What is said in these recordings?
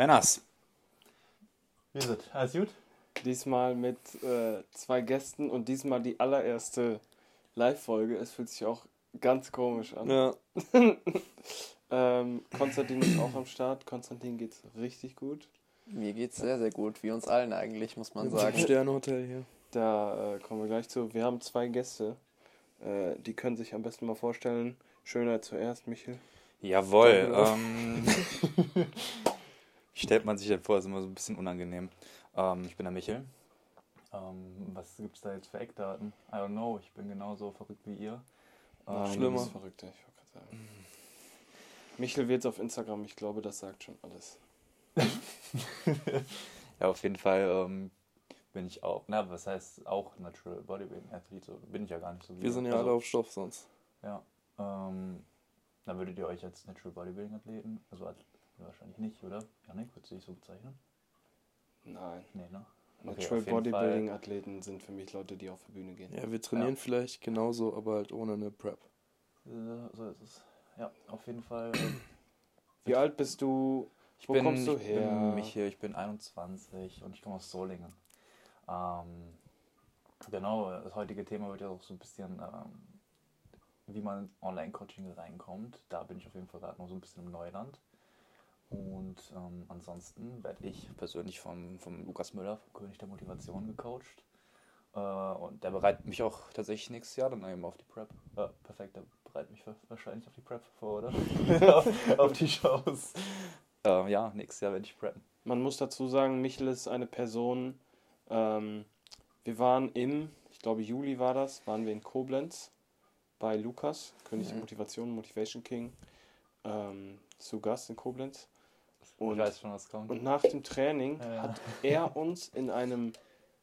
Männers. Wie ist es? Alles gut? Diesmal mit äh, zwei Gästen und diesmal die allererste Live-Folge. Es fühlt sich auch ganz komisch an. Ja. ähm, Konstantin ist auch am Start. Konstantin geht's richtig gut. Mir geht's sehr, sehr gut. Wie uns allen eigentlich, muss man Im sagen. Sternehotel hier. Da äh, kommen wir gleich zu. Wir haben zwei Gäste. Äh, die können sich am besten mal vorstellen. Schöner zuerst, Michel. Jawohl. Ähm, stellt man sich denn vor? Ist immer so ein bisschen unangenehm. Ähm, ich bin der Michel. Ähm, was gibt es da jetzt für Eckdaten? I don't know. Ich bin genauso verrückt wie ihr. Ähm, schlimmer. bist verrückter, ich wollte gerade sagen. Michel wird's auf Instagram. Ich glaube, das sagt schon alles. Ja, auf jeden Fall ähm, bin ich auch, na, was heißt auch Natural Bodybuilding Athlet, so bin ich ja gar nicht so. wie Wir sind ja Also, alle auf Stoff sonst. Ja, ähm, dann würdet ihr euch als Natural Bodybuilding Athleten, also Ath- wahrscheinlich nicht, oder? Janik, würdest du dich so bezeichnen? Nein. Nee, ne? Okay, Natural Bodybuilding-Athleten sind für mich Leute, die auf die Bühne gehen. Ja, wir trainieren vielleicht genauso, aber halt ohne eine Prep. Äh, So ist es. Ja, auf jeden Fall. Wie alt bist du? Ich Wo bin, kommst du ich her? Bin Michael, ich bin 21 und ich komme aus Solingen. Ähm, genau, das heutige Thema wird ja auch so ein bisschen, ähm, wie man ins Online-Coaching reinkommt. Da bin ich auf jeden Fall gerade noch so ein bisschen im Neuland. Und ähm, ansonsten werde ich persönlich vom, vom Lukas Müller, vom König der Motivation, gecoacht. Äh, und der bereitet mich auch tatsächlich nächstes Jahr dann eben auf die Prep. Äh, perfekt, der bereitet mich wahrscheinlich auf die Prep vor, oder? auf, auf die Shows. Äh, ja, nächstes Jahr werde ich preppen. Man muss dazu sagen, Michel ist eine Person. Ähm, wir waren im, ich glaube Juli war das, waren wir in Koblenz bei Lukas, König der Mhm. Motivation, Motivation King, ähm, zu Gast in Koblenz. Ich Und, weiß schon, was kommt. und nach dem Training Ja, hat er uns in einem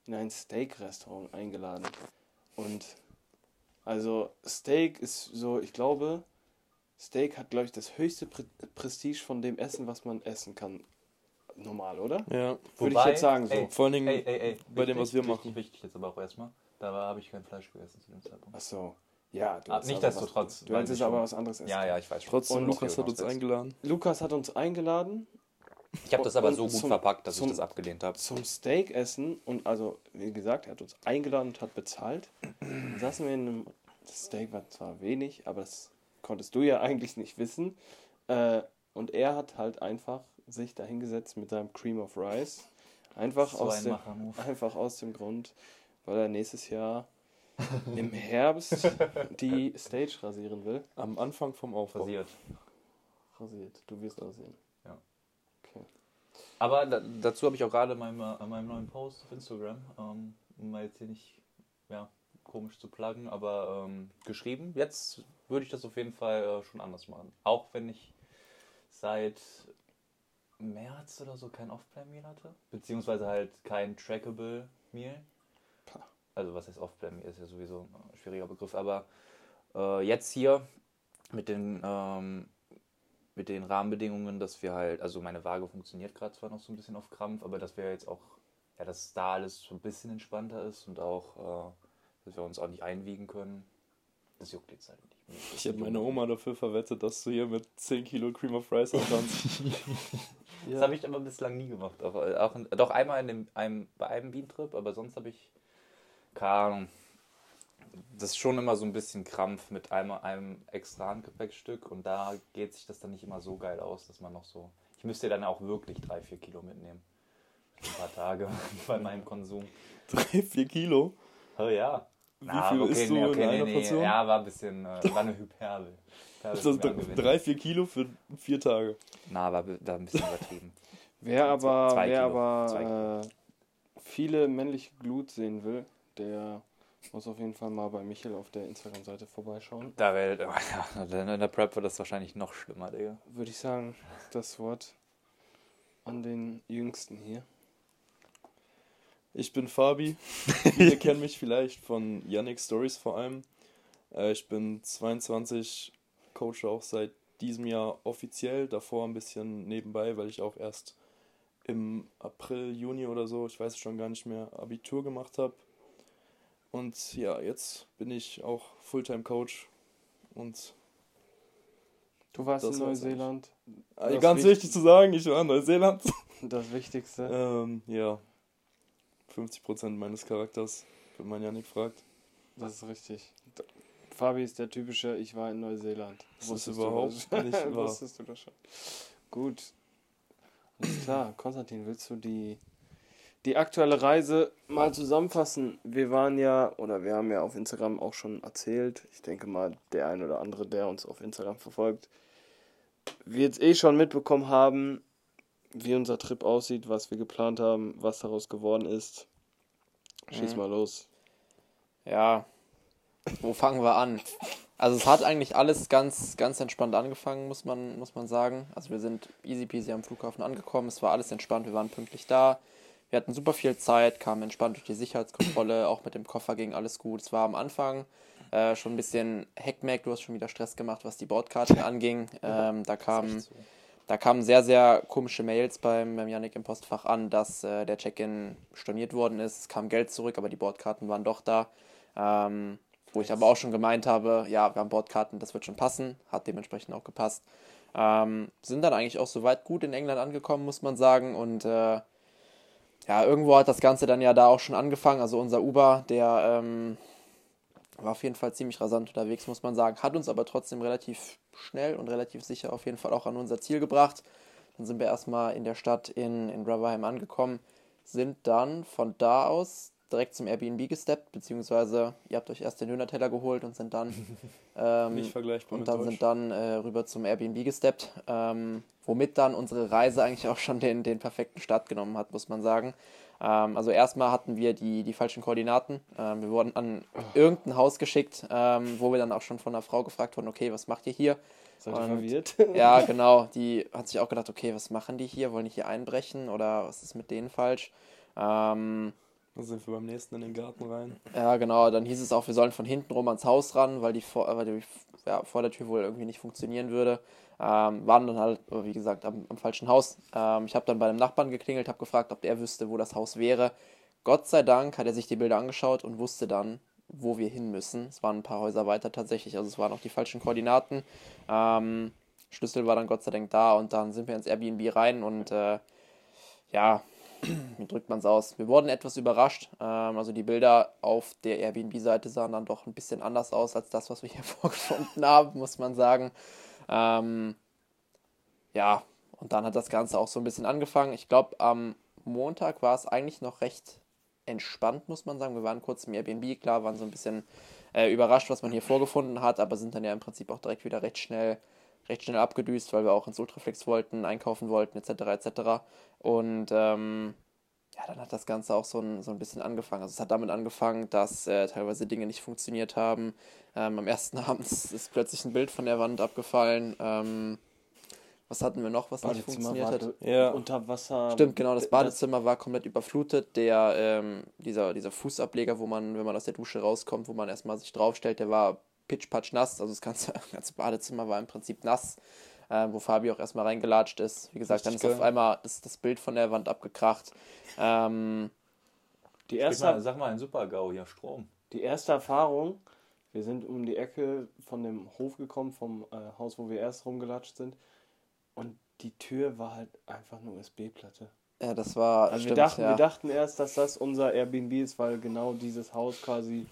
in ein Steak-Restaurant eingeladen. Und also Steak ist so, ich glaube, Steak hat, glaube ich, das höchste Pre Prestige von dem Essen, was man essen kann. Normal, oder? Ja, Würde ich jetzt sagen so. Ey, vor allen Dingen ey, ey, ey, bei dem, was wir wichtig, machen. Wichtig jetzt aber auch erstmal. Da habe ich kein Fleisch gegessen zu dem Zeitpunkt. Ach so. Ja, du Ah, hast nicht desto trotz, Du hättest ich aber was anderes essen. Ja, ja, ich weiß schon. trotzdem, Und Lukas hat uns eingeladen. Lukas hat uns eingeladen Ich habe das aber so gut zum- verpackt, dass zum- ich das abgelehnt habe. zum Steak essen und also, wie gesagt, er hat uns eingeladen und hat bezahlt. Dann saßen wir in einem das Steak war zwar wenig, aber das konntest du ja eigentlich nicht wissen. Äh, und er hat halt einfach sich da hingesetzt mit seinem Cream of Rice. Einfach, So aus ein dem, einfach aus dem Grund, weil er nächstes Jahr im Herbst die Stage rasieren will. Am Anfang vom Aufbau. Rasiert. Rasiert. Du wirst aussehen. Aber da, dazu habe ich auch gerade in meinem, äh, in meinem neuen Post auf Instagram, ähm, um mal jetzt hier nicht ja, komisch zu pluggen, aber ähm, geschrieben. Jetzt würde ich das auf jeden Fall äh, schon anders machen. Auch wenn ich seit März oder so kein Off-Plan-Meal hatte. Beziehungsweise halt kein Trackable Meal. Pah. Also was heißt Off-Plan Meal ist ja sowieso ein schwieriger Begriff, aber äh, jetzt hier mit den ähm, mit den Rahmenbedingungen, dass wir halt, also meine Waage funktioniert gerade zwar noch so ein bisschen auf Krampf, aber dass wir jetzt auch, ja, dass da alles so ein bisschen entspannter ist und auch, äh, dass wir uns auch nicht einwiegen können. Das juckt jetzt halt nicht. Ich habe meine Oma dafür verwettet, dass du hier mit 10 Kilo Cream of Rice antanzt. Das habe ich aber bislang nie gemacht. Auch, auch, in- doch einmal in dem, einem, bei einem Bean-Trip, aber sonst habe ich, keine Ahnung, das ist schon immer so ein bisschen Krampf mit einmal einem extra Handgepäckstück und da geht sich das dann nicht immer so geil aus, dass man noch so. Ich müsste dann auch wirklich drei, vier Kilo mitnehmen. Ein paar Tage bei meinem Konsum. 3, 4 Kilo? Oh ja. Wie viel isst du in einer Portion? Ja, war ein bisschen, äh, war eine Hyperbel. Angewendet. 3, 4 Kilo für 4 Tage? Na, war da ein bisschen übertrieben. Wer aber, Zwei wer Kilo. Aber äh, viele männliche Glut sehen will, der muss auf jeden Fall mal bei Michel auf der Instagram-Seite vorbeischauen. Da wär, ja, in der Prep wird das wahrscheinlich noch schlimmer, Digga. Würde ich sagen, das Wort an den Jüngsten hier. Ich bin Fabi. Viele kennen mich vielleicht von Yannick Stories vor allem. Äh, ich bin 22, coache auch seit diesem Jahr offiziell, davor ein bisschen nebenbei, weil ich auch erst im April, Juni oder so, ich weiß es schon gar nicht mehr, Abitur gemacht habe. Und ja, jetzt bin ich auch Fulltime-Coach und Du warst in Neuseeland. Das ganz wichtig- wichtig zu sagen, ich war in Neuseeland. Das Wichtigste. Ähm, ja. 50% meines Charakters, wenn man Janik fragt. Das ist richtig. Fabi ist der typische, ich war in Neuseeland. Das ist Wusstest du überhaupt das? nicht wahr. Wusstest du das schon? Gut. Alles klar. Konstantin, willst du die, die aktuelle Reise mal zusammenfassen? Wir waren ja, oder wir haben ja auf Instagram auch schon erzählt, ich denke mal, der ein oder andere, der uns auf Instagram verfolgt, wird es eh schon mitbekommen haben, wie unser Trip aussieht, was wir geplant haben, was daraus geworden ist. Schieß Mhm. mal los. Ja, wo fangen wir an? Also es hat eigentlich alles ganz, ganz entspannt angefangen, muss man, muss man sagen. Also wir sind easy peasy am Flughafen angekommen, es war alles entspannt, wir waren pünktlich da. Wir hatten super viel Zeit, kamen entspannt durch die Sicherheitskontrolle, auch mit dem Koffer ging alles gut. Es war am Anfang äh, schon ein bisschen Heckmeck, du hast schon wieder Stress gemacht, was die Bordkarten anging. Ähm, da kamen so. da kamen sehr, sehr komische Mails beim, beim Yannick im Postfach an, dass äh, der Check-in storniert worden ist. Es kam Geld zurück, aber die Bordkarten waren doch da. Ähm, wo ich aber auch schon gemeint habe, ja, wir haben Bordkarten, das wird schon passen. Hat dementsprechend auch gepasst. Ähm, sind dann eigentlich auch soweit gut in England angekommen, muss man sagen. Und äh, ja, irgendwo hat das Ganze dann ja da auch schon angefangen. Also unser Uber, der ähm, war auf jeden Fall ziemlich rasant unterwegs, muss man sagen. Hat uns aber trotzdem relativ schnell und relativ sicher auf jeden Fall auch an unser Ziel gebracht. Dann sind wir erstmal in der Stadt in, in Rotherham angekommen, sind dann von da aus direkt zum Airbnb gesteppt, beziehungsweise ihr habt euch erst den Döner-Teller geholt und sind dann ähm, Nicht vergleichbar und dann sind dann äh, rüber zum Airbnb gesteppt, ähm, womit dann unsere Reise eigentlich auch schon den, den perfekten Start genommen hat, muss man sagen. Ähm, also erstmal hatten wir die, die falschen Koordinaten. Ähm, wir wurden an irgendein Haus geschickt, ähm, wo wir dann auch schon von einer Frau gefragt wurden, okay, was macht ihr hier? Seid ihr verwirrt? Ja, genau. Die hat sich auch gedacht, okay, was machen die hier? Wollen die hier einbrechen oder was ist mit denen falsch? Ähm, Dann sind wir beim nächsten in den Garten rein. ja, genau. Dann hieß es auch, wir sollen von hinten rum ans Haus ran, weil die vor, weil die, ja, vor der Tür wohl irgendwie nicht funktionieren würde. Ähm, waren dann halt, wie gesagt, am, am falschen Haus. Ähm, ich habe dann bei einem Nachbarn geklingelt, habe gefragt, ob der wüsste, wo das Haus wäre. Gott sei Dank hat er sich die Bilder angeschaut und wusste dann, wo wir hin müssen. Es waren ein paar Häuser weiter tatsächlich, also es waren auch die falschen Koordinaten. Ähm, Schlüssel war dann Gott sei Dank da und dann sind wir ins Airbnb rein und äh, ja, wie drückt man es aus? Wir wurden etwas überrascht. Ähm, also die Bilder auf der Airbnb-Seite sahen dann doch ein bisschen anders aus als das, was wir hier vorgefunden haben, muss man sagen. Ähm, ja, und dann hat das Ganze auch so ein bisschen angefangen. Ich glaube, am Montag war es eigentlich noch recht entspannt, muss man sagen. Wir waren kurz im Airbnb, klar, waren so ein bisschen äh, überrascht, was man hier vorgefunden hat, aber sind dann ja im Prinzip auch direkt wieder recht schnell, recht schnell abgedüst, weil wir auch ins Ultraflex wollten, einkaufen wollten, etc. etc. Und ähm, ja, dann hat das Ganze auch so ein, so ein bisschen angefangen. Also es hat damit angefangen, dass äh, teilweise Dinge nicht funktioniert haben. Ähm, am ersten Abend ist plötzlich ein Bild von der Wand abgefallen. Ähm, was hatten wir noch, was nicht funktioniert hat? Ja. unter Wasser. Stimmt, genau, das Das- Badezimmer war komplett überflutet. Der, ähm, dieser, dieser Fußableger, wo man, wenn man aus der Dusche rauskommt, wo man erstmal sich draufstellt, der war pitchpatsch nass. Also das ganze, ganze Badezimmer war im Prinzip nass, äh, wo Fabi auch erstmal reingelatscht ist. Wie gesagt, dann ist Richtig auf geil. einmal das, das Bild von der Wand abgekracht. Ähm, Die Sag erste, mal, sag mal ein Super-GAU hier, Strom. die erste Erfahrung, wir sind um die Ecke von dem Hof gekommen, vom äh, Haus, wo wir erst rumgelatscht sind. Und die Tür war halt einfach eine USB-Platte. ja, das war. Also wir, stimmt, dachten, ja. wir dachten erst, dass das unser Airbnb ist, weil genau dieses Haus quasi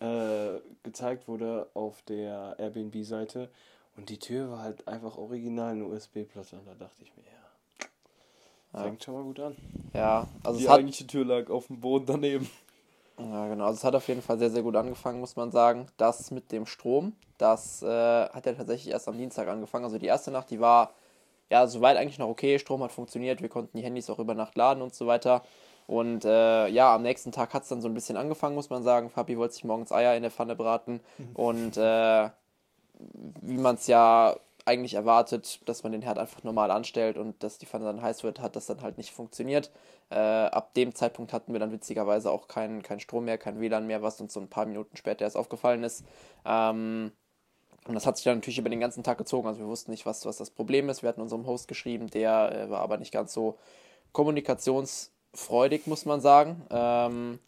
äh, gezeigt wurde auf der Airbnb-Seite. Und die Tür war halt einfach original eine USB-Platte. Und da dachte ich mir, ja, Ja. fängt schon mal gut an. ja, also Die eigentliche Tür lag auf dem Boden daneben. Ja, genau. Also es hat auf jeden Fall sehr, sehr gut angefangen, muss man sagen. Das mit dem Strom, das äh, hat ja tatsächlich erst am Dienstag angefangen. Also die erste Nacht, die war ja soweit eigentlich noch okay. Strom hat funktioniert, wir konnten die Handys auch über Nacht laden und so weiter. Und äh, ja, am nächsten Tag hat es dann so ein bisschen angefangen, muss man sagen. Fabi wollte sich morgens Eier in der Pfanne braten. Und äh, wie man es ja eigentlich erwartet, dass man den Herd einfach normal anstellt und dass die Pfanne dann heiß wird, hat das dann halt nicht funktioniert. Äh, ab dem Zeitpunkt hatten wir dann witzigerweise auch keinen kein Strom mehr, kein WLAN mehr, was uns so ein paar Minuten später erst aufgefallen ist. Ähm, und das hat sich dann natürlich über den ganzen Tag gezogen. Also wir wussten nicht, was, was das Problem ist. Wir hatten unserem Host geschrieben, der äh, war aber nicht ganz so kommunikationsfreudig, muss man sagen. Ähm,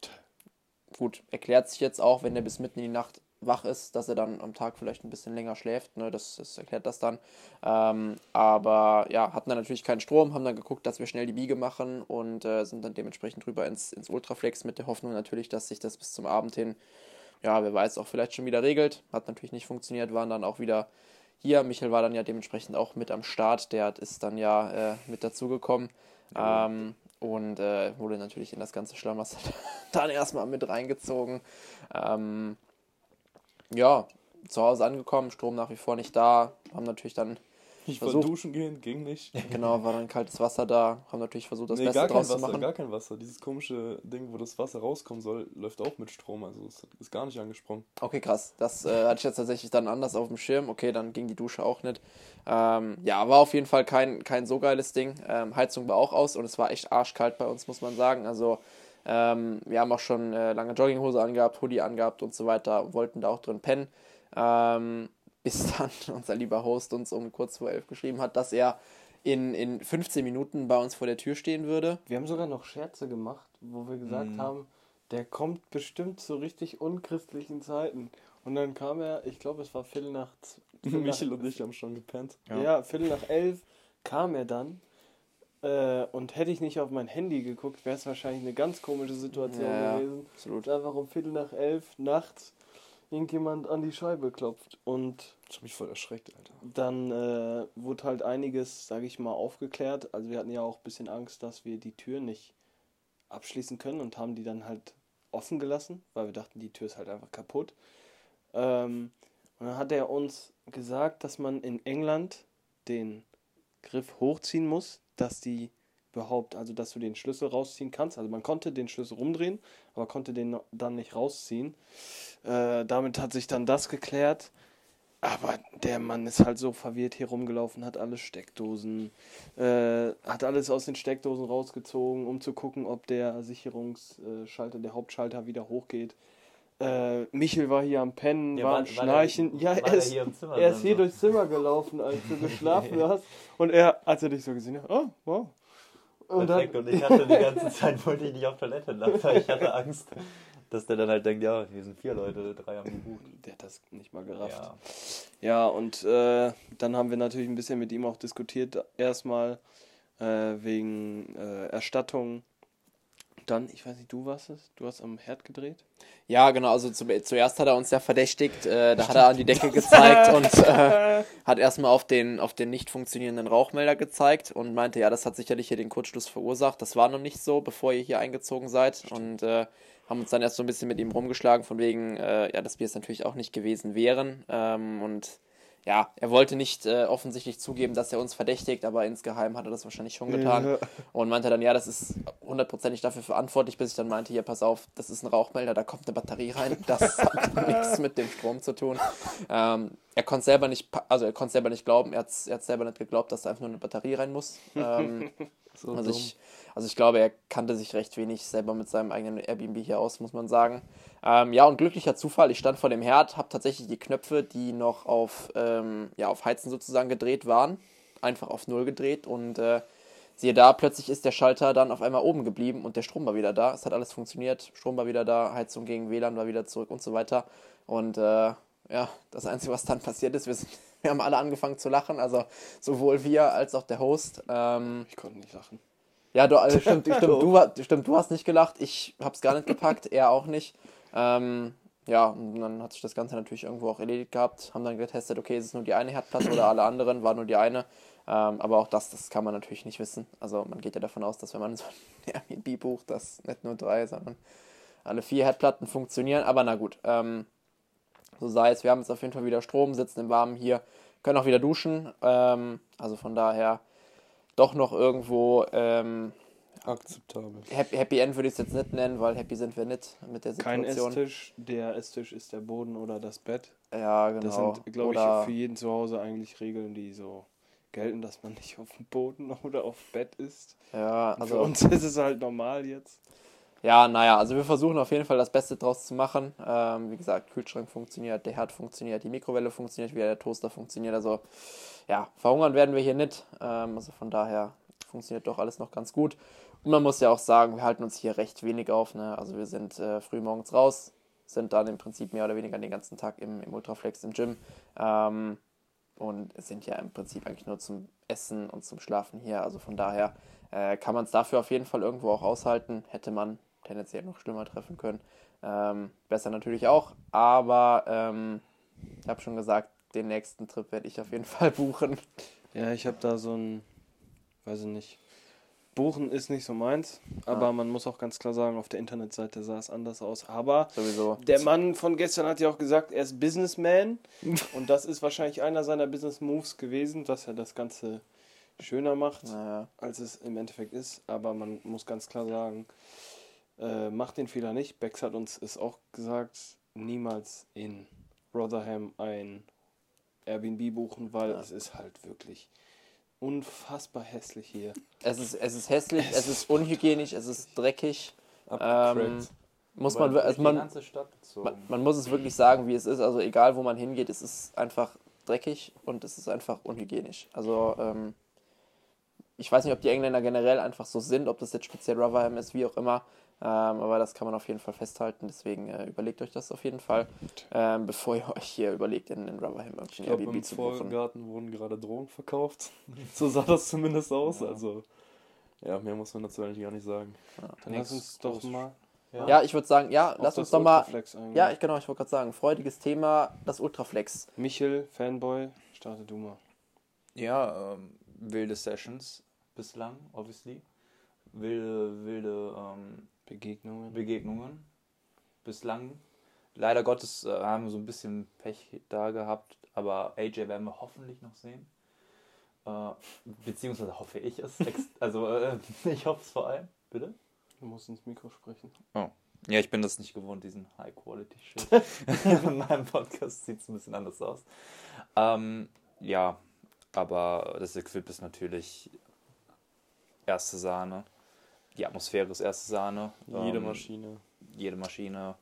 gut, erklärt sich jetzt auch, wenn der bis mitten in die Nacht wach ist, dass er dann am Tag vielleicht ein bisschen länger schläft. Ne? Das, das erklärt das dann. Ähm, aber ja, hatten dann natürlich keinen Strom, haben dann geguckt, dass wir schnell die Biege machen und äh, sind dann dementsprechend rüber ins, ins Ultraflex mit der Hoffnung natürlich, dass sich das bis zum Abend hin, ja, wer weiß, auch vielleicht schon wieder regelt. Hat natürlich nicht funktioniert, waren dann auch wieder hier. Michael war dann ja dementsprechend auch mit am Start, der ist dann ja äh, mit dazugekommen. Ähm, und äh, wurde natürlich in das ganze Schlamassel dann erstmal mit reingezogen. Ähm, ja, zu Hause angekommen, Strom nach wie vor nicht da, haben natürlich dann Ich wollte versucht- duschen gehen, ging nicht. genau, war dann kaltes Wasser da, haben natürlich versucht, das nee, Beste draus zu Wasser, machen. gar kein Wasser. Dieses komische Ding, wo das Wasser rauskommen soll, läuft auch mit Strom. Also es ist gar nicht angesprungen. Okay, krass. Das äh, hatte ich jetzt tatsächlich dann anders auf dem Schirm. Okay, dann ging die Dusche auch nicht. Ähm, ja, war auf jeden Fall kein, kein so geiles Ding. Ähm, Heizung war auch aus und es war echt arschkalt bei uns, muss man sagen. Also ähm, wir haben auch schon äh, lange Jogginghose angehabt, Hoodie angehabt und so weiter, wollten da auch drin pennen. Ähm, bis dann unser lieber Host uns um kurz vor elf geschrieben hat, dass er in, in 15 Minuten bei uns vor der Tür stehen würde. Wir haben sogar noch Scherze gemacht, wo wir gesagt Mhm. haben, der kommt bestimmt zu richtig unchristlichen Zeiten. Und dann kam er, ich glaube, es war Viertel nach... Viertel nach- Michel und ich haben schon gepennt. Ja. Viertel nach elf kam er dann. Äh, und hätte ich nicht auf mein Handy geguckt, wäre es wahrscheinlich eine ganz komische Situation Ja, gewesen. Absolut. Einfach um Viertel nach elf nachts irgendjemand an die Scheibe klopft. Und Ich hab mich voll erschreckt, Alter. dann äh, wurde halt einiges, sage ich mal, aufgeklärt. Also wir hatten ja auch ein bisschen Angst, dass wir die Tür nicht abschließen können und haben die dann halt offen gelassen, weil wir dachten, die Tür ist halt einfach kaputt. Ähm, und dann hat er uns gesagt, dass man in England den Griff hochziehen muss, dass die überhaupt, also dass du den Schlüssel rausziehen kannst. Also man konnte den Schlüssel rumdrehen, aber konnte den dann nicht rausziehen. Äh, damit hat sich dann das geklärt. Aber der Mann ist halt so verwirrt hier rumgelaufen, hat alle Steckdosen, äh, hat alles aus den Steckdosen rausgezogen, um zu gucken, ob der Sicherungsschalter, der Hauptschalter wieder hochgeht. Äh, Michel war hier am Pennen, war, am Schnarchen. ja, er ist, Zimmer er ist hier durchs Zimmer gelaufen, als du geschlafen hast. Und er, als er dich so gesehen hat, oh, wow. Und dann, Perfekt, und ich hatte die ganze Zeit, wollte ich nicht auf Toilette weil ich hatte Angst, dass der dann halt denkt, ja, hier sind vier Leute, drei haben gebucht. der hat das nicht mal gerafft. Ja. Ja, und äh, dann haben wir natürlich ein bisschen mit ihm auch diskutiert. Erstmal äh, wegen äh, Erstattung. Dann, ich weiß nicht, du warst es? Du hast am Herd gedreht? Ja, genau, also zu, zuerst hat er uns ja verdächtigt, äh, da hat er an die Decke gezeigt und äh, hat erstmal auf den, auf den nicht funktionierenden Rauchmelder gezeigt und meinte, ja, das hat sicherlich hier den Kurzschluss verursacht. Das war noch nicht so, bevor ihr hier eingezogen seid und äh, haben uns dann erst so ein bisschen mit ihm rumgeschlagen, von wegen, äh, ja, dass wir es natürlich auch nicht gewesen wären. Ähm, und ja, er wollte nicht äh, offensichtlich zugeben, dass er uns verdächtigt, aber insgeheim hat er das wahrscheinlich schon getan. Ja. Und meinte dann, ja, das ist hundertprozentig dafür verantwortlich, bis ich dann meinte, hier, pass auf, das ist ein Rauchmelder, da kommt eine Batterie rein, das hat nichts mit dem Strom zu tun. Ähm, er konnte selber nicht, also er konnte selber nicht glauben, er hat er hat's selber nicht geglaubt, dass da einfach nur eine Batterie rein muss. Ähm, So also, dumm. ich, also ich glaube, er kannte sich recht wenig selber mit seinem eigenen Airbnb hier aus, muss man sagen. Ähm, ja, und glücklicher Zufall, ich stand vor dem Herd, habe tatsächlich die Knöpfe, die noch auf, ähm, ja, auf Heizen sozusagen gedreht waren, einfach auf Null gedreht und äh, siehe da, plötzlich ist der Schalter dann auf einmal oben geblieben und der Strom war wieder da. Es hat alles funktioniert, Strom war wieder da, Heizung gegen WLAN war wieder zurück und so weiter. Und äh, ja, das Einzige, was dann passiert ist, wir, sind, wir haben alle angefangen zu lachen, also sowohl wir als auch der Host. Ähm, Ich konnte nicht lachen. Ja, du, also stimmt, stimmt, du, stimmt, du hast nicht gelacht, ich hab's gar nicht gepackt, er auch nicht. Ähm, ja, und dann hat sich das Ganze natürlich irgendwo auch erledigt gehabt, haben dann getestet, okay, ist es nur die eine Herdplatte oder alle anderen, war nur die eine. Ähm, aber auch das, das kann man natürlich nicht wissen. Also man geht ja davon aus, dass wenn man so ein Airbnb bucht, dass nicht nur drei, sondern alle vier Herdplatten funktionieren. Aber na gut, ähm, so sei es. Wir haben jetzt auf jeden Fall wieder Strom, sitzen im Warmen hier, können auch wieder duschen. Ähm, also von daher doch noch irgendwo ähm, Akzeptabel. Happy, Happy End würde ich es jetzt nicht nennen, weil happy sind wir nicht mit der Kein Situation. Esstisch, der Esstisch ist der Boden oder das Bett. Ja, genau. Das sind, glaube ich, für jeden zu Hause eigentlich Regeln, die so gelten, dass man nicht auf dem Boden oder auf Bett ist. Ja, für also, uns ist es halt normal jetzt. ja, naja, also wir versuchen auf jeden Fall das Beste draus zu machen. Ähm, wie gesagt, Kühlschrank funktioniert, der Herd funktioniert, die Mikrowelle funktioniert, wieder der Toaster funktioniert. Also, ja, verhungern werden wir hier nicht. Ähm, also von daher funktioniert doch alles noch ganz gut. Und man muss ja auch sagen, wir halten uns hier recht wenig auf. Ne? Also wir sind äh, früh morgens raus, sind dann im Prinzip mehr oder weniger den ganzen Tag im, im Ultraflex im Gym. Ähm, und sind ja im Prinzip eigentlich nur zum Essen und zum Schlafen hier. Also von daher äh, kann man es dafür auf jeden Fall irgendwo auch aushalten. Hätte man tendenziell noch schlimmer treffen können. Ähm, besser natürlich auch, aber ähm, ich habe schon gesagt, den nächsten Trip werde ich auf jeden Fall buchen. Ja, ich habe da so ein, weiß ich nicht. Buchen ist nicht so meins, aber Ja. man muss auch ganz klar sagen, auf der Internetseite sah es anders aus. Aber Sowieso. der Mann von gestern hat ja auch gesagt, er ist Businessman und das ist wahrscheinlich einer seiner Business Moves gewesen, dass er das Ganze schöner macht, Naja, als es im Endeffekt ist. Aber man muss ganz klar sagen, äh, macht den Fehler nicht. Bex hat uns es auch gesagt, niemals in Rotherham ein Airbnb buchen, weil Ja. es ist halt wirklich unfassbar hässlich hier. es ist, es ist hässlich, es ist unhygienisch, es ist dreckig. Ähm, muss man, also die man, ganze Stadt bezogen. man, man muss es wirklich sagen, wie es ist. Also egal, wo man hingeht, es ist einfach dreckig und es ist einfach unhygienisch. Also ähm, ich weiß nicht, ob die Engländer generell einfach so sind, ob das jetzt speziell Rotherham ist, wie auch immer. Ähm, aber das kann man auf jeden Fall festhalten. Deswegen äh, überlegt euch das auf jeden Fall, ähm, bevor ihr euch hier überlegt, in, in Rotherham irgendwie Ich ein glaube, Airbnb im zu buchen. Vorgarten wurden gerade Drogen verkauft. so sah das zumindest aus. Ja. Also, ja, mehr muss man dazu eigentlich gar nicht sagen. Dann lass uns doch mal Ja, ich würde sagen, ja, auf lass uns doch mal. Ja, ich genau, ich wollte gerade sagen, freudiges Thema, das Ultraflex. Michel, Fanboy, starte du mal. Ja, ähm, wilde Sessions bislang, obviously. Wilde, wilde ähm, Begegnungen. Begegnungen bislang. Leider Gottes äh, haben wir so ein bisschen Pech da gehabt, aber AJ werden wir hoffentlich noch sehen. Äh, beziehungsweise hoffe ich es. Also äh, ich hoffe es vor allem. Bitte? Du musst ins Mikro sprechen. Ja, ich bin das nicht gewohnt, diesen High-Quality-Shit. In meinem Podcast sieht es ein bisschen anders aus. Ähm, ja, aber das Equip ist natürlich erste Sahne. Die Atmosphäre ist erste Sahne. Jede Ähm, Maschine. Jede Maschine.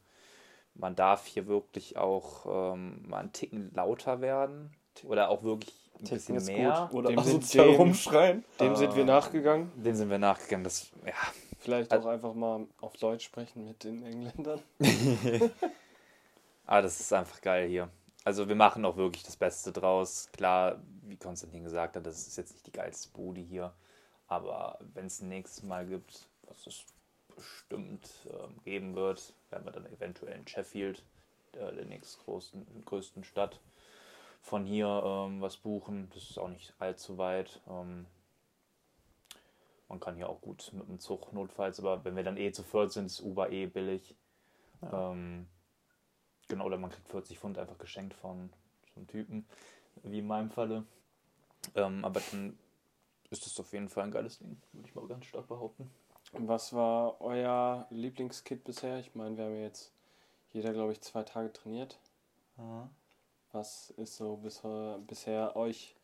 Man darf hier wirklich auch ähm, mal einen Ticken lauter werden. Oder auch wirklich ein Ticken bisschen ist mehr. gut. Oder Dem sind- asozial dem- rumschreien. Dem sind wir Ah. nachgegangen. Dem sind wir nachgegangen. Das, ja, Vielleicht Also- auch einfach mal auf Deutsch sprechen mit den Engländern. Ah, das ist einfach geil hier. Also wir machen auch wirklich das Beste draus. Klar, wie Konstantin gesagt hat, das ist jetzt nicht die geilste Bude hier. Aber wenn es ein nächstes Mal gibt, was es bestimmt ähm, geben wird, werden wir dann eventuell in Sheffield, äh, der nächstgrößten größten Stadt, von hier ähm, was buchen. Das ist auch nicht allzu weit. Ähm, man kann hier auch gut mit dem Zug notfalls, aber wenn wir dann eh zu viert sind, ist Uber eh billig. Ähm, genau, oder man kriegt 40 Pfund einfach geschenkt von so einem Typen, wie in meinem Falle. Ähm, aber dann ist das auf jeden Fall ein geiles Ding, würde ich mal ganz stark behaupten. Was war euer Lieblingskit bisher? Ich meine, wir haben ja jetzt jeder, glaube ich, zwei Tage trainiert. Was ist so bisher, bisher euch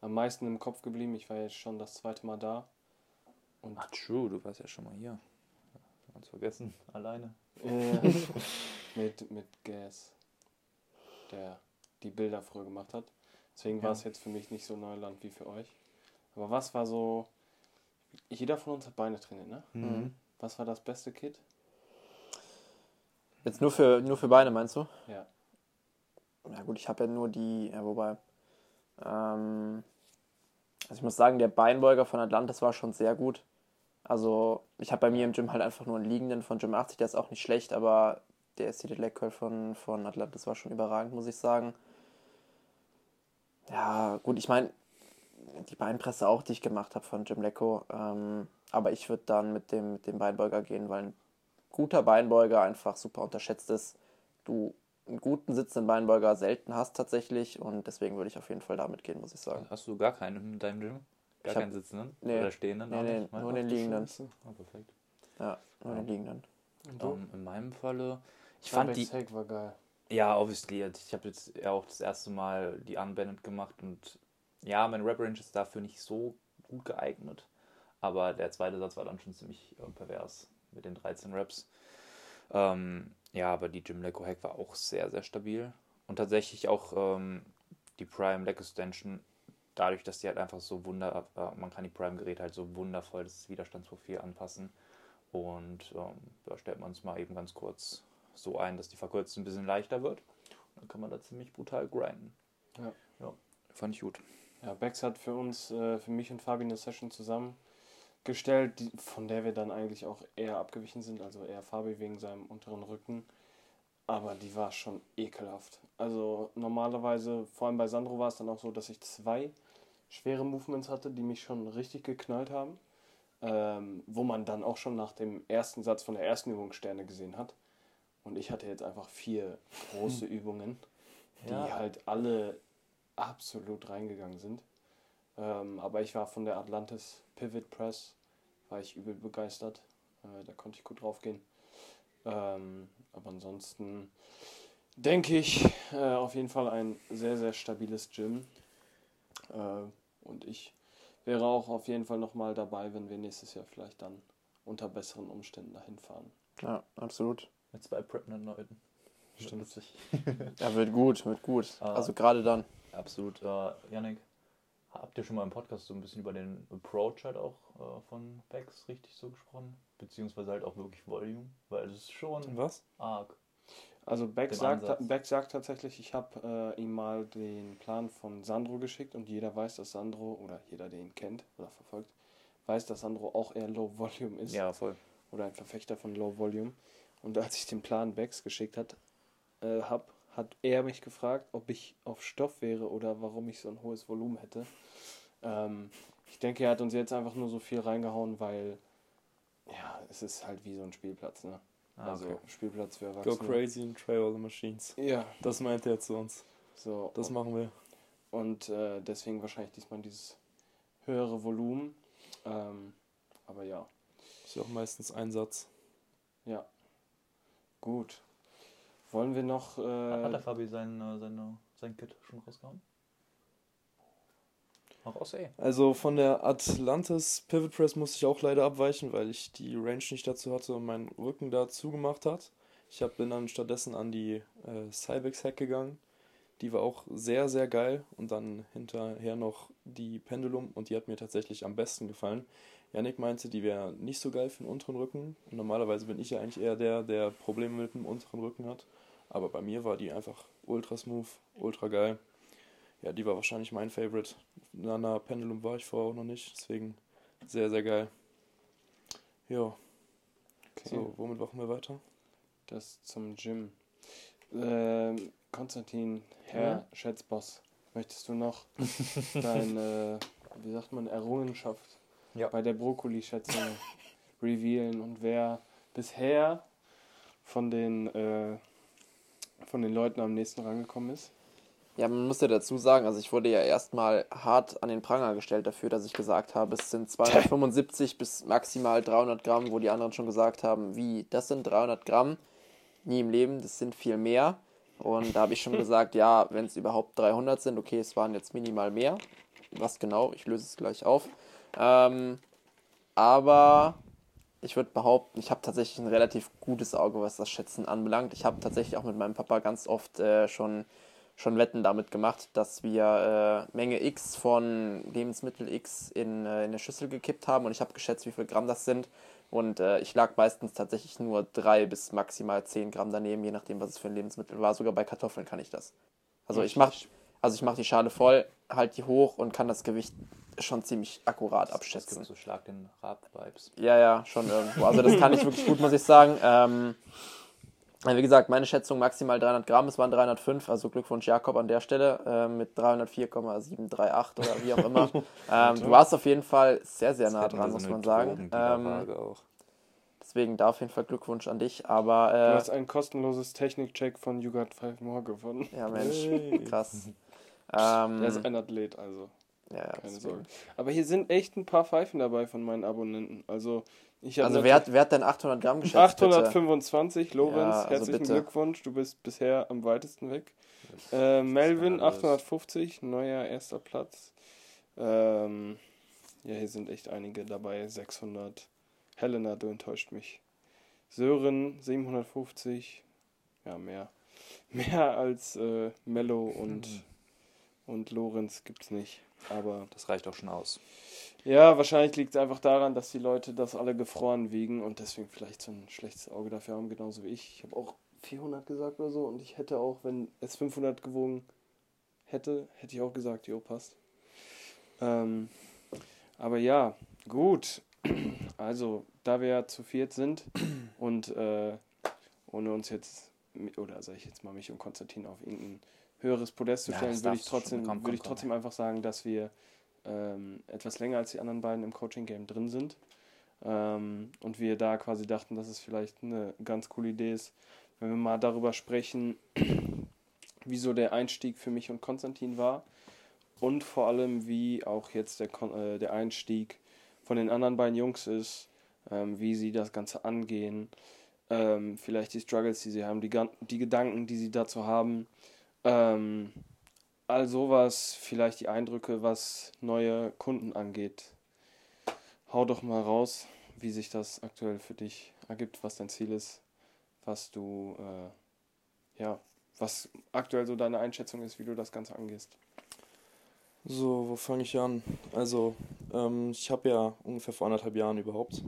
am meisten im Kopf geblieben? Ich war jetzt schon das zweite Mal da. Und Ach, true, du warst ja schon mal hier. Ganz vergessen, alleine. äh, mit, mit Gas, der die Bilder früher gemacht hat. Deswegen war Ja. es jetzt für mich nicht so Neuland wie für euch. Aber was war so. Jeder von uns hat Beine trainiert, ne? Mhm. Was war das beste Kit? Jetzt nur für, nur für Beine, meinst du? Ja. Ja gut, ich habe ja nur die, ja, wobei. Ähm, also ich muss sagen, der Beinbeuger von Atlantis war schon sehr gut. Also ich habe bei mir im Gym halt einfach nur einen liegenden von Gym 80, der ist auch nicht schlecht, aber der Seated Leg Curl von, von Atlantis war schon überragend, muss ich sagen. Ja, gut, ich meine, die Beinpresse auch, die ich gemacht habe von Jim Lecco. Ähm, aber ich würde dann mit dem, mit dem Beinbeuger gehen, weil ein guter Beinbeuger einfach super unterschätzt ist. Du einen guten sitzenden Beinbeuger selten hast tatsächlich und deswegen würde ich auf jeden Fall damit gehen, muss ich sagen. Hast du gar keinen in deinem Gym? Gar hab- keinen sitzenden? Nee. Oder stehenden? Nee, nee, nicht? nur den liegenden. Oh, perfekt. Ja, nur den liegenden. Ähm, in meinem Falle, ich fand die, Hack war geil. Ja, obviously. Also Ich habe jetzt ja auch das erste Mal die Unbanded gemacht und ja, mein Rap Range ist dafür nicht so gut geeignet. Aber der zweite Satz war dann schon ziemlich äh, pervers mit den 13 Raps. Ähm, ja, aber die Jim Leco Hack war auch sehr, sehr stabil. Und tatsächlich auch ähm, die Prime Leg Extension, dadurch, dass die halt einfach so wunder, äh, man kann die Prime-Geräte halt so wundervoll das Widerstandsprofil anpassen. Und ähm, da stellt man es mal eben ganz kurz so ein, dass die Verkürzung ein bisschen leichter wird. Dann kann man da ziemlich brutal grinden. Ja. ja fand ich gut. Ja, Bex hat für uns, äh, für mich und Fabi eine Session zusammengestellt, die, von der wir dann eigentlich auch eher abgewichen sind, also eher Fabi wegen seinem unteren Rücken. Aber die war schon ekelhaft. Also normalerweise, vor allem bei Sandro war es dann auch so, dass ich zwei schwere Movements hatte, die mich schon richtig geknallt haben. Ähm, wo man dann auch schon nach dem ersten Satz von der ersten Übung Sterne gesehen hat. Und ich hatte jetzt einfach vier große Übungen, die Ja. halt alle absolut reingegangen sind. Ähm, aber ich war von der Atlantis Pivot Press, war ich übel begeistert. Äh, da konnte ich gut drauf gehen. Ähm, aber ansonsten denke ich äh, auf jeden Fall ein sehr, sehr stabiles Gym. Äh, und ich wäre auch auf jeden Fall nochmal dabei, wenn wir nächstes Jahr vielleicht dann unter besseren Umständen dahin fahren. Ja, absolut. Mit zwei Pregnant-Leuten. Stimmt. Ja, wird gut, wird gut. Ah. Also gerade dann. Absolut. Äh, Yannick, habt ihr schon mal im Podcast so ein bisschen über den Approach halt auch äh, von Bex richtig so gesprochen? Beziehungsweise halt auch wirklich Volume? Weil es ist schon Was? arg. Also Beck sagt. Beck sagt tatsächlich, ich habe äh, ihm mal den Plan von Sandro geschickt und jeder weiß, dass Sandro, oder jeder, der ihn kennt oder verfolgt, weiß, dass Sandro auch eher Low Volume ist Ja, voll. oder ein Verfechter von Low Volume. Und als ich den Plan Becks geschickt hat, äh, hab, hat er mich gefragt, ob ich auf Stoff wäre oder warum ich so ein hohes Volumen hätte. Ähm, ich denke, er hat uns jetzt einfach nur so viel reingehauen, weil ja, es ist halt wie so ein Spielplatz, ne? Ah, also okay. Spielplatz für Go Erwachsene. crazy and try all the machines. Ja, Das meint er zu uns. so. Das machen wir. Und äh, deswegen wahrscheinlich diesmal dieses höhere Volumen. Ähm, aber ja, Ist ja auch meistens ein Satz. ja. Gut. Wollen wir noch. Hat der Äh, Fabi sein, äh, seine, sein Kit schon rausgehauen? Auch aus ey. Also von der Atlantis Pivot Press musste ich auch leider abweichen, weil ich die Range nicht dazu hatte und mein Rücken da zugemacht hat. Ich hab, bin dann stattdessen an die äh, Cybex Hack gegangen. Die war auch sehr, sehr geil. Und dann hinterher noch die Pendulum und die hat mir tatsächlich am besten gefallen. Yannick meinte, die wäre nicht so geil für den unteren Rücken. Und normalerweise bin ich ja eigentlich eher der, der Probleme mit dem unteren Rücken hat. Aber bei mir war die einfach ultra smooth, ultra geil. Ja, die war wahrscheinlich mein Favorite. Nana Pendulum war ich vorher auch noch nicht, deswegen sehr, sehr geil. Ja, okay, so, womit machen wir weiter? das zum Gym. Ähm, Konstantin, Herr Schätzboss, möchtest du noch deine, wie sagt man, Errungenschaft Ja. bei der Brokkoli-Schätzung revealen und wer bisher von den, äh, von den Leuten am nächsten rangekommen ist? Ja, man muss ja dazu sagen, also ich wurde ja erstmal hart an den Pranger gestellt dafür, dass ich gesagt habe, es sind 275 bis maximal 300 Gramm, wo die anderen schon gesagt haben, wie, das sind 300 Gramm, nie im Leben, das sind viel mehr. Und da habe ich schon gesagt, ja, wenn es überhaupt 300 sind, okay, es waren jetzt minimal mehr. Was genau, ich löse es gleich auf. Ähm, aber ich würde behaupten, ich habe tatsächlich ein relativ gutes Auge, was das Schätzen anbelangt. Ich habe tatsächlich auch mit meinem Papa ganz oft äh, schon, schon Wetten damit gemacht, dass wir äh, Menge X von Lebensmittel X in, äh, in eine Schüssel gekippt haben und ich habe geschätzt, wie viel Gramm das sind. Und äh, ich lag meistens tatsächlich nur drei bis maximal zehn Gramm daneben, je nachdem, was es für ein Lebensmittel war. Sogar bei Kartoffeln kann ich das. Also ich mache also ich mach die Schale voll, halt die hoch und kann das Gewicht schon ziemlich akkurat Es abschätzen. gibt so Schlag den Rab-Vibes. Ja, ja, schon irgendwo. Also das kann ich wirklich gut, muss ich sagen. Ähm, wie gesagt, meine Schätzung maximal 300 Gramm, es waren 305, also Glückwunsch Jakob an der Stelle äh, mit 304,738 oder wie auch immer. ähm, du warst auf jeden Fall sehr, sehr nah dran, so muss eine man sagen. Ähm, deswegen da auf jeden Fall Glückwunsch an dich, aber Du äh, hast ein kostenloses Technikcheck von You Got Five More gewonnen. ja Mensch, Hey. krass. Ähm, Er ist ein Athlet, also ja, keine deswegen. Sorge. Aber hier sind echt ein paar Pfeifen dabei von meinen Abonnenten. Also ich Also wer hat, wer hat denn 800 Gramm bitte? 825, Lorenz, Ja, also herzlichen bitte. Glückwunsch, du bist bisher am weitesten weg. Äh, Melvin, skandalös. 850, neuer erster Platz. Ähm, ja, hier sind echt einige dabei, 600. Helena, du enttäuscht mich. Sören, 750, ja, mehr. Mehr als äh, Mello und, und Lorenz gibt's nicht. Aber Das reicht auch schon aus. ja, wahrscheinlich liegt es einfach daran, dass die Leute das alle gefroren wiegen und deswegen vielleicht so ein schlechtes Auge dafür haben, genauso wie ich. Ich habe auch 400 gesagt oder so und ich hätte auch, wenn es 500 gewogen hätte, hätte ich auch gesagt, jo, passt. Ähm, aber ja, gut. Also, da wir ja zu viert sind und äh, ohne uns jetzt, oder sag ich jetzt mal, mich und Konstantin auf irgendein höheres Podest zu Ja, stellen, das würde ich trotzdem, Komm, komm, würde ich komm. trotzdem einfach sagen, dass wir ähm, etwas länger als die anderen beiden im Coaching-Game drin sind. Ähm, und wir da quasi dachten, dass es vielleicht eine ganz coole Idee ist, wenn wir mal darüber sprechen, wieso der Einstieg für mich und Konstantin war und vor allem, wie auch jetzt der, Kon äh, der Einstieg von den anderen beiden Jungs ist, ähm, wie sie das Ganze angehen, ähm, vielleicht die Struggles, die sie haben, die, die Gedanken, die sie dazu haben, ähm, all sowas, vielleicht die Eindrücke, was neue Kunden angeht. Hau doch mal raus, wie sich das aktuell für dich ergibt, was dein Ziel ist, was du, äh, ja, was aktuell so deine Einschätzung ist, wie du das Ganze angehst. So, wo fange ich an? Also, ähm, ich habe ja ungefähr vor anderthalb Jahren überhaupt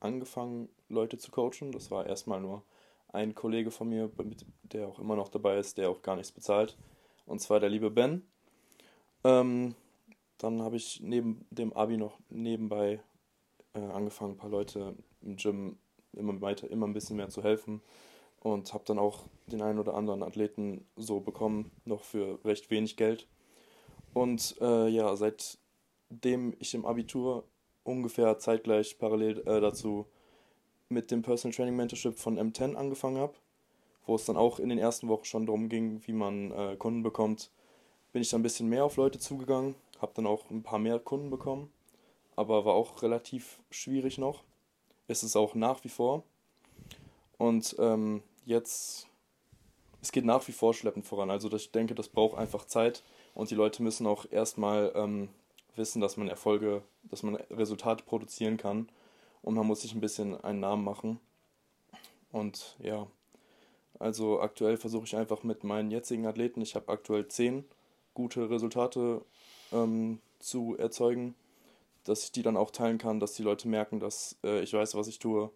angefangen, Leute zu coachen. Das war erstmal nur ein Kollege von mir, der auch immer noch dabei ist, der auch gar nichts bezahlt. Und zwar der liebe Ben. Ähm, dann habe ich neben dem Abi noch nebenbei äh, angefangen, ein paar Leute im Gym immer weiter, immer ein bisschen mehr zu helfen. Und habe dann auch den einen oder anderen Athleten so bekommen, noch für recht wenig Geld. Und äh, ja, seitdem ich im Abitur ungefähr zeitgleich parallel äh, dazu mit dem Personal Training Mentorship von M10 angefangen habe, wo es dann auch in den ersten Wochen schon darum ging, wie man äh, Kunden bekommt, bin ich dann ein bisschen mehr auf Leute zugegangen, habe dann auch ein paar mehr Kunden bekommen, aber war auch relativ schwierig noch. Ist es auch nach wie vor. Und ähm, jetzt, es geht nach wie vor schleppend voran. Also ich denke, das braucht einfach Zeit. Und die Leute müssen auch erstmal ähm, wissen, dass man Erfolge, dass man Resultate produzieren kann. Und man muss sich ein bisschen einen Namen machen. Und ja, also aktuell versuche ich einfach mit meinen jetzigen Athleten, ich habe aktuell zehn gute Resultate ähm, zu erzeugen, dass ich die dann auch teilen kann, dass die Leute merken, dass äh, ich weiß, was ich tue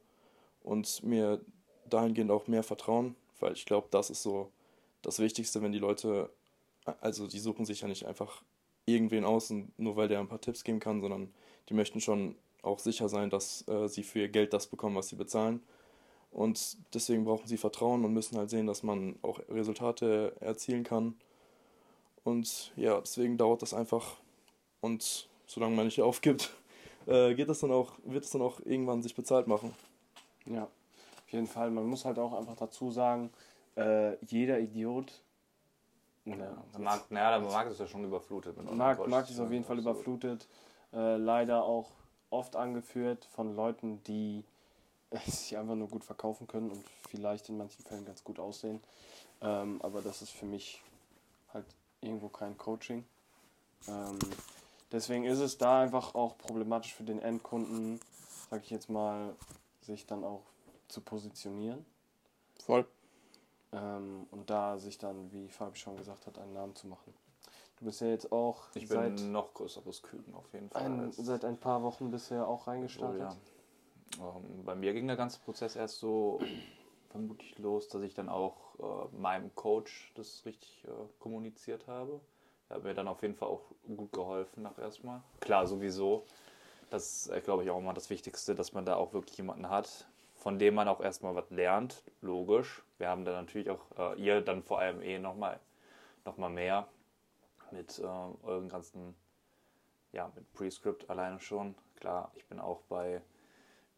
und mir dahingehend auch mehr vertrauen, weil ich glaube, das ist so das Wichtigste, wenn die Leute also die suchen sich ja nicht einfach irgendwen aus, nur weil der ein paar Tipps geben kann, sondern die möchten schon auch sicher sein, dass äh, sie für ihr Geld das bekommen, was sie bezahlen. Und deswegen brauchen sie Vertrauen und müssen halt sehen, dass man auch Resultate erzielen kann. Und ja, deswegen dauert das einfach. Und solange man nicht aufgibt, äh, geht das dann auch, wird es dann auch irgendwann sich bezahlt machen. Ja, auf jeden Fall. Man muss halt auch einfach dazu sagen, äh, jeder Idiot. Ja, der Markt, naja, der Markt ist ja schon überflutet. Mit Markt. Markt ist auf jeden Fall Absolut. überflutet. Äh, leider auch oft angeführt von Leuten, die sich einfach nur gut verkaufen können und vielleicht in manchen Fällen ganz gut aussehen. Ähm, aber das ist für mich halt irgendwo kein Coaching. Ähm, deswegen ist es da einfach auch problematisch für den Endkunden, sag ich jetzt mal, sich dann auch zu positionieren. Voll. Ähm, und da sich dann, wie Fabi schon gesagt hat, einen Namen zu machen. Du bist ja jetzt auch Ich bin seit, noch größeres Küken auf jeden Fall. ein, seit ein paar Wochen bisher auch reingestartet. ja. Ähm, bei mir ging der ganze Prozess erst so vermutlich los, dass ich dann auch äh, meinem Coach das richtig äh, kommuniziert habe. Er hat mir dann auf jeden Fall auch gut geholfen nach erstmal. Klar, sowieso. Das ist, glaube ich, auch immer das Wichtigste, dass man da auch wirklich jemanden hat, von dem man auch erstmal was lernt. Logisch. Wir haben dann natürlich auch, äh, ihr dann vor allem eh nochmal noch mal mehr mit äh, euren ganzen, ja, mit Prescript alleine schon. Klar, ich bin auch bei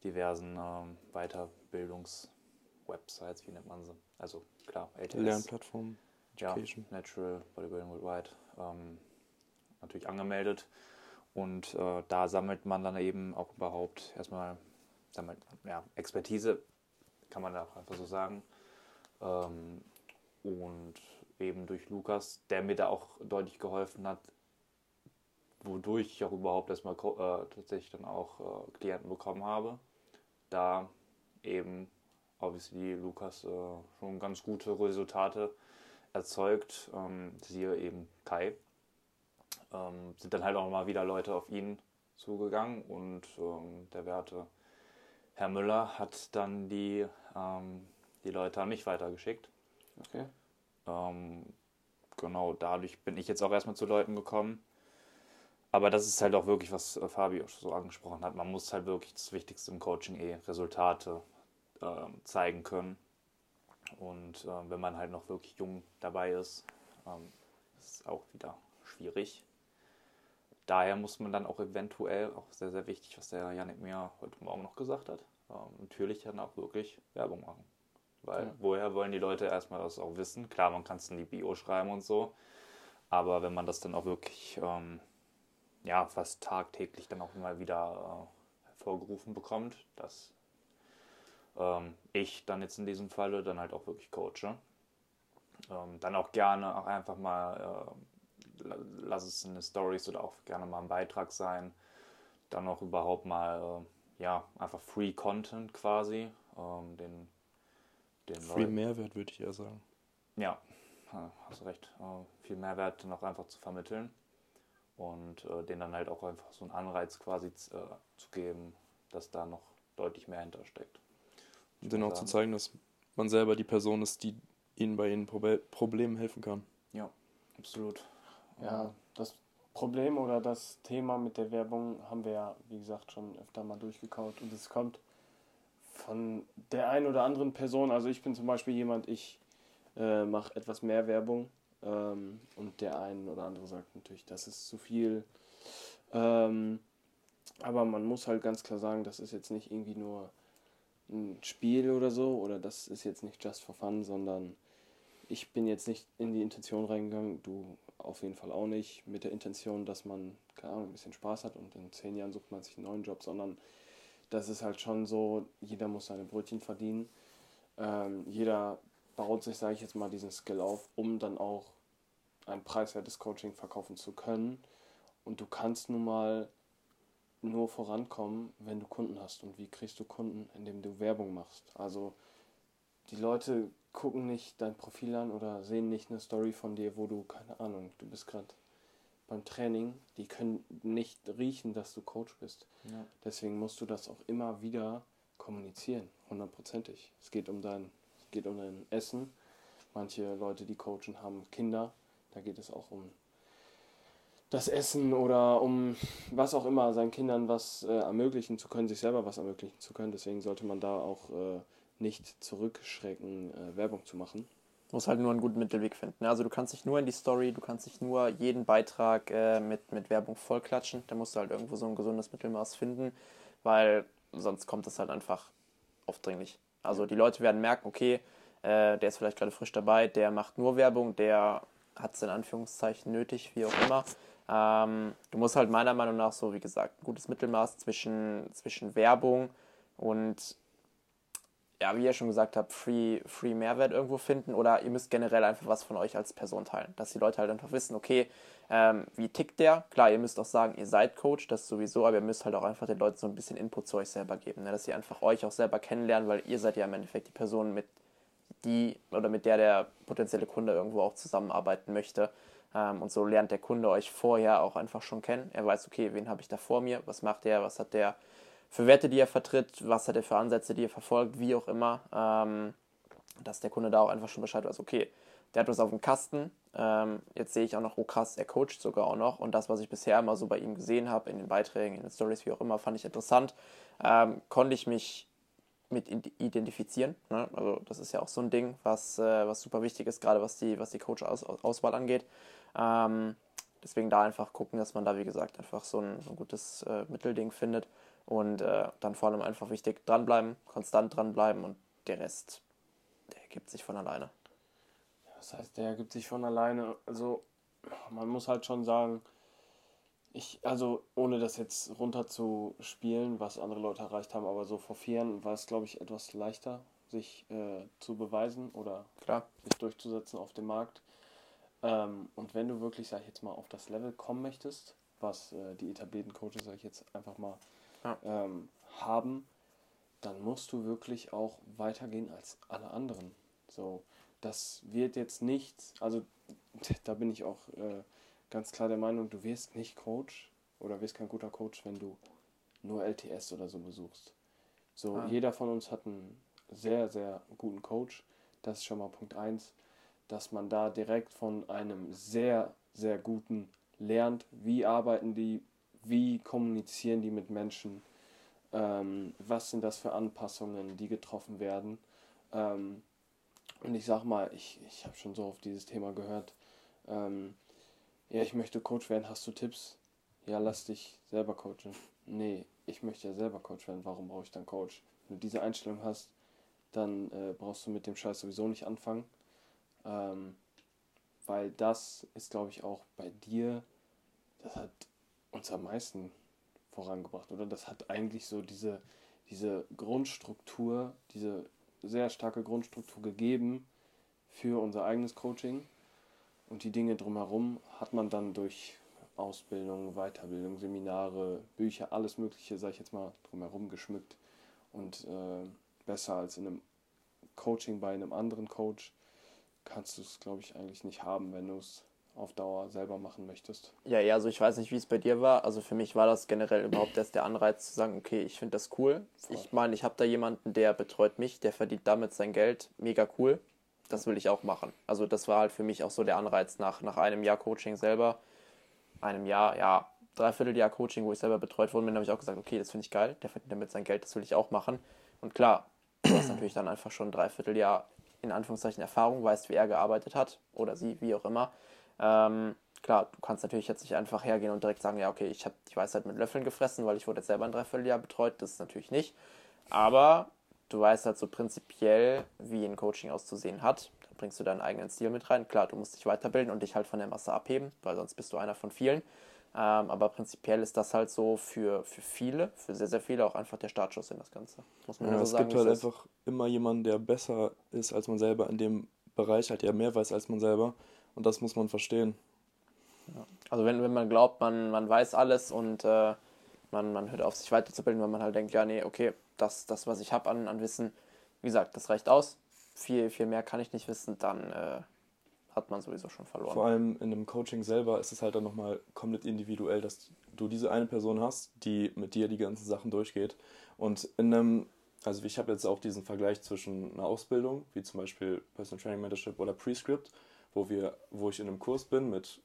diversen ähm, Weiterbildungs-Websites, wie nennt man sie? Also klar, LTS, Lernplattform, ja. Natural Bodybuilding Worldwide, ähm, natürlich angemeldet. Und äh, da sammelt man dann eben auch überhaupt erstmal sammelt, ja, Expertise, kann man da auch einfach so sagen. Ähm, und eben durch Lukas, der mir da auch deutlich geholfen hat, wodurch ich auch überhaupt erstmal äh, tatsächlich dann auch äh, Klienten bekommen habe. Da eben obviously Lukas äh, schon ganz gute Resultate erzeugt, ähm, siehe eben Kai. Ähm, sind dann halt auch mal wieder Leute auf ihn zugegangen und ähm, der werte Herr Müller hat dann die ähm, Die Leute haben mich weitergeschickt. Okay. Ähm, genau, dadurch bin ich jetzt auch erstmal zu Leuten gekommen. Aber das ist halt auch wirklich, was äh, Fabio so angesprochen hat. Man muss halt wirklich das Wichtigste im Coaching eh Resultate ähm, zeigen können. Und ähm, wenn man halt noch wirklich jung dabei ist, ähm, ist es auch wieder schwierig. Daher muss man dann auch eventuell, auch sehr, sehr wichtig, was der Janik mir heute Morgen noch gesagt hat, ähm, natürlich dann auch wirklich Werbung machen. Weil Ja. woher wollen die Leute erstmal das auch wissen? Klar, man kann es in die Bio schreiben und so, aber wenn man das dann auch wirklich ähm, ja, fast tagtäglich dann auch mal wieder äh, hervorgerufen bekommt, dass ähm, ich dann jetzt in diesem Falle dann halt auch wirklich coache. Ähm, dann auch gerne auch einfach mal, äh, la- lass es eine Stories oder auch gerne mal ein Beitrag sein. Dann auch überhaupt mal, äh, ja, einfach Free Content quasi. Ähm, den, Leuten- Mehrwert, würde ich eher sagen. ja, hast du recht. Äh, viel Mehrwert noch einfach zu vermitteln und äh, denen dann halt auch einfach so einen Anreiz quasi äh, zu geben, dass da noch deutlich mehr hintersteckt. Und denen auch zu zeigen, dass man selber die Person ist, die ihnen bei ihren Probe Problemen helfen kann. Ja, absolut. Ja, das Problem oder das Thema mit der Werbung haben wir ja, wie gesagt, schon öfter mal durchgekaut und es kommt von der einen oder anderen Person. Also ich bin zum Beispiel jemand, ich äh, mache etwas mehr Werbung ähm, und der ein oder andere sagt natürlich, das ist zu viel. Ähm, aber man muss halt ganz klar sagen, das ist jetzt nicht irgendwie nur ein Spiel oder so oder das ist jetzt nicht just for fun, sondern ich bin jetzt nicht in die Intention reingegangen, du auf jeden Fall auch nicht, mit der Intention, dass man, keine Ahnung, ein bisschen Spaß hat und in zehn Jahren sucht man sich einen neuen Job, sondern das ist halt schon so, jeder muss seine Brötchen verdienen. Ähm, jeder baut sich, sage ich jetzt mal, diesen Skill auf, um dann auch ein preiswertes Coaching verkaufen zu können. Und du kannst nun mal nur vorankommen, wenn du Kunden hast. Und wie kriegst du Kunden, indem du Werbung machst? Also die Leute gucken nicht dein Profil an oder sehen nicht eine Story von dir, wo du, keine Ahnung, du bist gerade beim Training, die können nicht riechen, dass du Coach bist. Ja. Deswegen musst du das auch immer wieder kommunizieren, hundertprozentig. Es geht um dein, es geht um dein Essen. Manche Leute, die coachen, haben Kinder. Da geht es auch um das Essen oder um was auch immer, seinen Kindern was äh, ermöglichen zu können, sich selber was ermöglichen zu können. Deswegen sollte man da auch äh, nicht zurückschrecken, äh, Werbung zu machen. Muss halt nur einen guten Mittelweg finden. ne? Also du kannst nicht nur in die Story, du kannst nicht nur jeden Beitrag äh, mit, mit Werbung vollklatschen. Da musst du halt irgendwo so ein gesundes Mittelmaß finden, weil sonst kommt es halt einfach aufdringlich. Also die Leute werden merken, okay, äh, der ist vielleicht gerade frisch dabei, der macht nur Werbung, der hat es in Anführungszeichen nötig, wie auch immer. Ähm, du musst halt meiner Meinung nach so, wie gesagt, ein gutes Mittelmaß zwischen, zwischen Werbung und ja, wie ihr schon gesagt habt, Free, Free Mehrwert irgendwo finden oder ihr müsst generell einfach was von euch als Person teilen. Dass die Leute halt einfach wissen, okay, ähm, wie tickt der? Klar, ihr müsst auch sagen, ihr seid Coach, das sowieso, aber ihr müsst halt auch einfach den Leuten so ein bisschen Input zu euch selber geben, ne? dass sie einfach euch auch selber kennenlernen, weil ihr seid ja im Endeffekt die Person, mit die oder mit der der potenzielle Kunde irgendwo auch zusammenarbeiten möchte. Ähm, und so lernt der Kunde euch vorher auch einfach schon kennen. Er weiß, okay, wen habe ich da vor mir, was macht der, was hat der für Werte, die er vertritt, was hat er für Ansätze, die er verfolgt, wie auch immer. Ähm, dass der Kunde da auch einfach schon Bescheid weiß, okay, der hat was auf dem Kasten. Ähm, jetzt sehe ich auch noch, oh krass, er coacht sogar auch noch. Und das, was ich bisher immer so bei ihm gesehen habe, in den Beiträgen, in den Stories, wie auch immer, fand ich interessant. Ähm, konnte ich mich mit id- identifizieren. Ne? Also das ist ja auch so ein Ding, was, äh, was super wichtig ist, gerade was die, was die Coach-Auswahl angeht. Ähm, deswegen da einfach gucken, dass man da, wie gesagt, einfach so ein, so ein gutes äh, Mittelding findet. Und äh, dann vor allem einfach wichtig, dranbleiben, konstant dranbleiben und der Rest, der ergibt sich von alleine. Das heißt, der ergibt sich von alleine. Also, man muss halt schon sagen, ich, also ohne das jetzt runterzuspielen, was andere Leute erreicht haben, aber so vor vier Jahren war es, glaube ich, etwas leichter, sich äh, zu beweisen oder Klar. sich durchzusetzen auf dem Markt. Ähm, und wenn du wirklich, sag ich jetzt mal, auf das Level kommen möchtest, was äh, die etablierten Coaches, sag ich jetzt einfach mal, Ja. ähm, haben, dann musst du wirklich auch weitergehen als alle anderen. So, das wird jetzt nicht, also da bin ich auch äh, ganz klar der Meinung, du wirst nicht Coach oder wirst kein guter Coach, wenn du nur LTS oder so besuchst. So, Ah. jeder von uns hat ein sehr, sehr guten Coach. Das ist schon mal Punkt 1, dass man da direkt von einem sehr, sehr guten lernt, wie arbeiten die, wie kommunizieren die mit Menschen, ähm, was sind das für Anpassungen, die getroffen werden. Ähm, und ich sag mal, ich, ich habe schon so auf dieses Thema gehört. Ähm, ja, ich möchte Coach werden, hast du Tipps? Ja, lass dich selber coachen. Nee, ich möchte ja selber Coach werden, warum brauche ich dann Coach? Wenn du diese Einstellung hast, dann äh, brauchst du mit dem Scheiß sowieso nicht anfangen. Ähm, weil das ist, glaube ich, auch bei dir, das hat uns am meisten vorangebracht, oder? Das hat eigentlich so diese, diese Grundstruktur, diese sehr starke Grundstruktur gegeben für unser eigenes Coaching. Und die Dinge drumherum hat man dann durch Ausbildung, Weiterbildung, Seminare, Bücher, alles Mögliche, sag ich jetzt mal, drumherum geschmückt. Und äh, besser als in einem Coaching bei einem anderen Coach kannst du es, glaube ich, eigentlich nicht haben, wenn du es auf Dauer selber machen möchtest. Ja, ja, also ich weiß nicht, wie es bei dir war. Also für mich war das generell überhaupt erst der Anreiz zu sagen, okay, ich finde das cool. Voll. Ich meine, ich habe da jemanden, der betreut mich, der verdient damit sein Geld. Mega cool. Das will ich auch machen. Also das war halt für mich auch so der Anreiz nach, nach einem Jahr Coaching selber. Einem Jahr, ja, dreiviertel Jahr Coaching, wo ich selber betreut worden bin, habe ich auch gesagt, okay, das finde ich geil, der verdient damit sein Geld, das will ich auch machen. Und klar, du hast natürlich dann einfach schon ein Dreivierteljahr in Anführungszeichen Erfahrung, weißt, wie er gearbeitet hat oder sie, wie auch immer. Ähm, klar, du kannst natürlich jetzt nicht einfach hergehen und direkt sagen, ja, okay, ich habe die Weisheit mit Löffeln gefressen, weil ich wurde jetzt selber ein Dreivierteljahr betreut. Das ist natürlich nicht. Aber du weißt halt so prinzipiell, wie ein Coaching auszusehen hat. Dann bringst du deinen eigenen Stil mit rein. Klar, du musst dich weiterbilden und dich halt von der Masse abheben, weil sonst bist du einer von vielen. Ähm, aber prinzipiell ist das halt so für, für viele, für sehr, sehr viele auch einfach der Startschuss in das Ganze. Muss man ja, so es sagen, gibt halt einfach immer jemanden, der besser ist als man selber in dem Bereich, halt der mehr weiß als man selber. Und das muss man verstehen. Ja. Also wenn, wenn man glaubt, man, man weiß alles und äh, man, man hört auf, sich weiterzubilden, weil man halt denkt, ja, nee, okay, das, das was ich habe an, an Wissen, wie gesagt, das reicht aus. Viel, viel mehr kann ich nicht wissen, dann äh, hat man sowieso schon verloren. Vor allem in einem Coaching selber ist es halt dann nochmal komplett individuell, dass du diese eine Person hast, die mit dir die ganzen Sachen durchgeht. Und in einem, also ich habe jetzt auch diesen Vergleich zwischen einer Ausbildung, wie zum Beispiel Personal Training Mentorship oder Prescript, wo, wir, wo ich in einem Kurs bin mit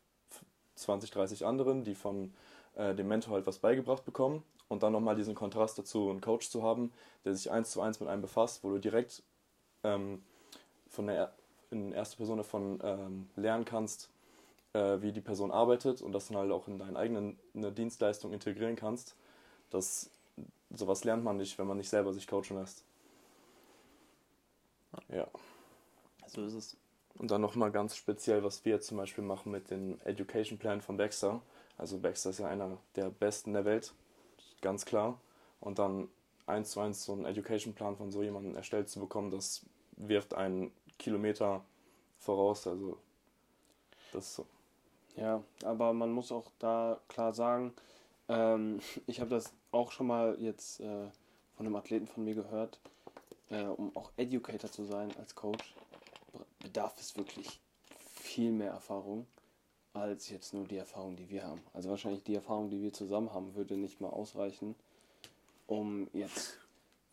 20, 30 anderen, die von äh, dem Mentor halt was beigebracht bekommen. Und dann nochmal diesen Kontrast dazu, einen Coach zu haben, der sich eins zu eins mit einem befasst, wo du direkt ähm, von der in erster Person davon ähm, lernen kannst, äh, wie die Person arbeitet und das dann halt auch in deine eigene Dienstleistung integrieren kannst. Das, sowas lernt man nicht, wenn man nicht selber sich coachen lässt. Ja. So ist es. Und dann nochmal ganz speziell, was wir zum Beispiel machen mit dem Education Plan von Baxter. Also Baxter ist ja einer der besten der Welt, ganz klar. Und dann eins zu eins so einen Education Plan von so jemandem erstellt zu bekommen, das wirft einen Kilometer voraus. Also das ist so. Ja, aber man muss auch da klar sagen, ähm, ich habe das auch schon mal jetzt äh, von einem Athleten von mir gehört, äh, um auch Educator zu sein als Coach, bedarf es wirklich viel mehr Erfahrung als jetzt nur die Erfahrung, die wir haben. Also wahrscheinlich die Erfahrung, die wir zusammen haben, würde nicht mal ausreichen, um jetzt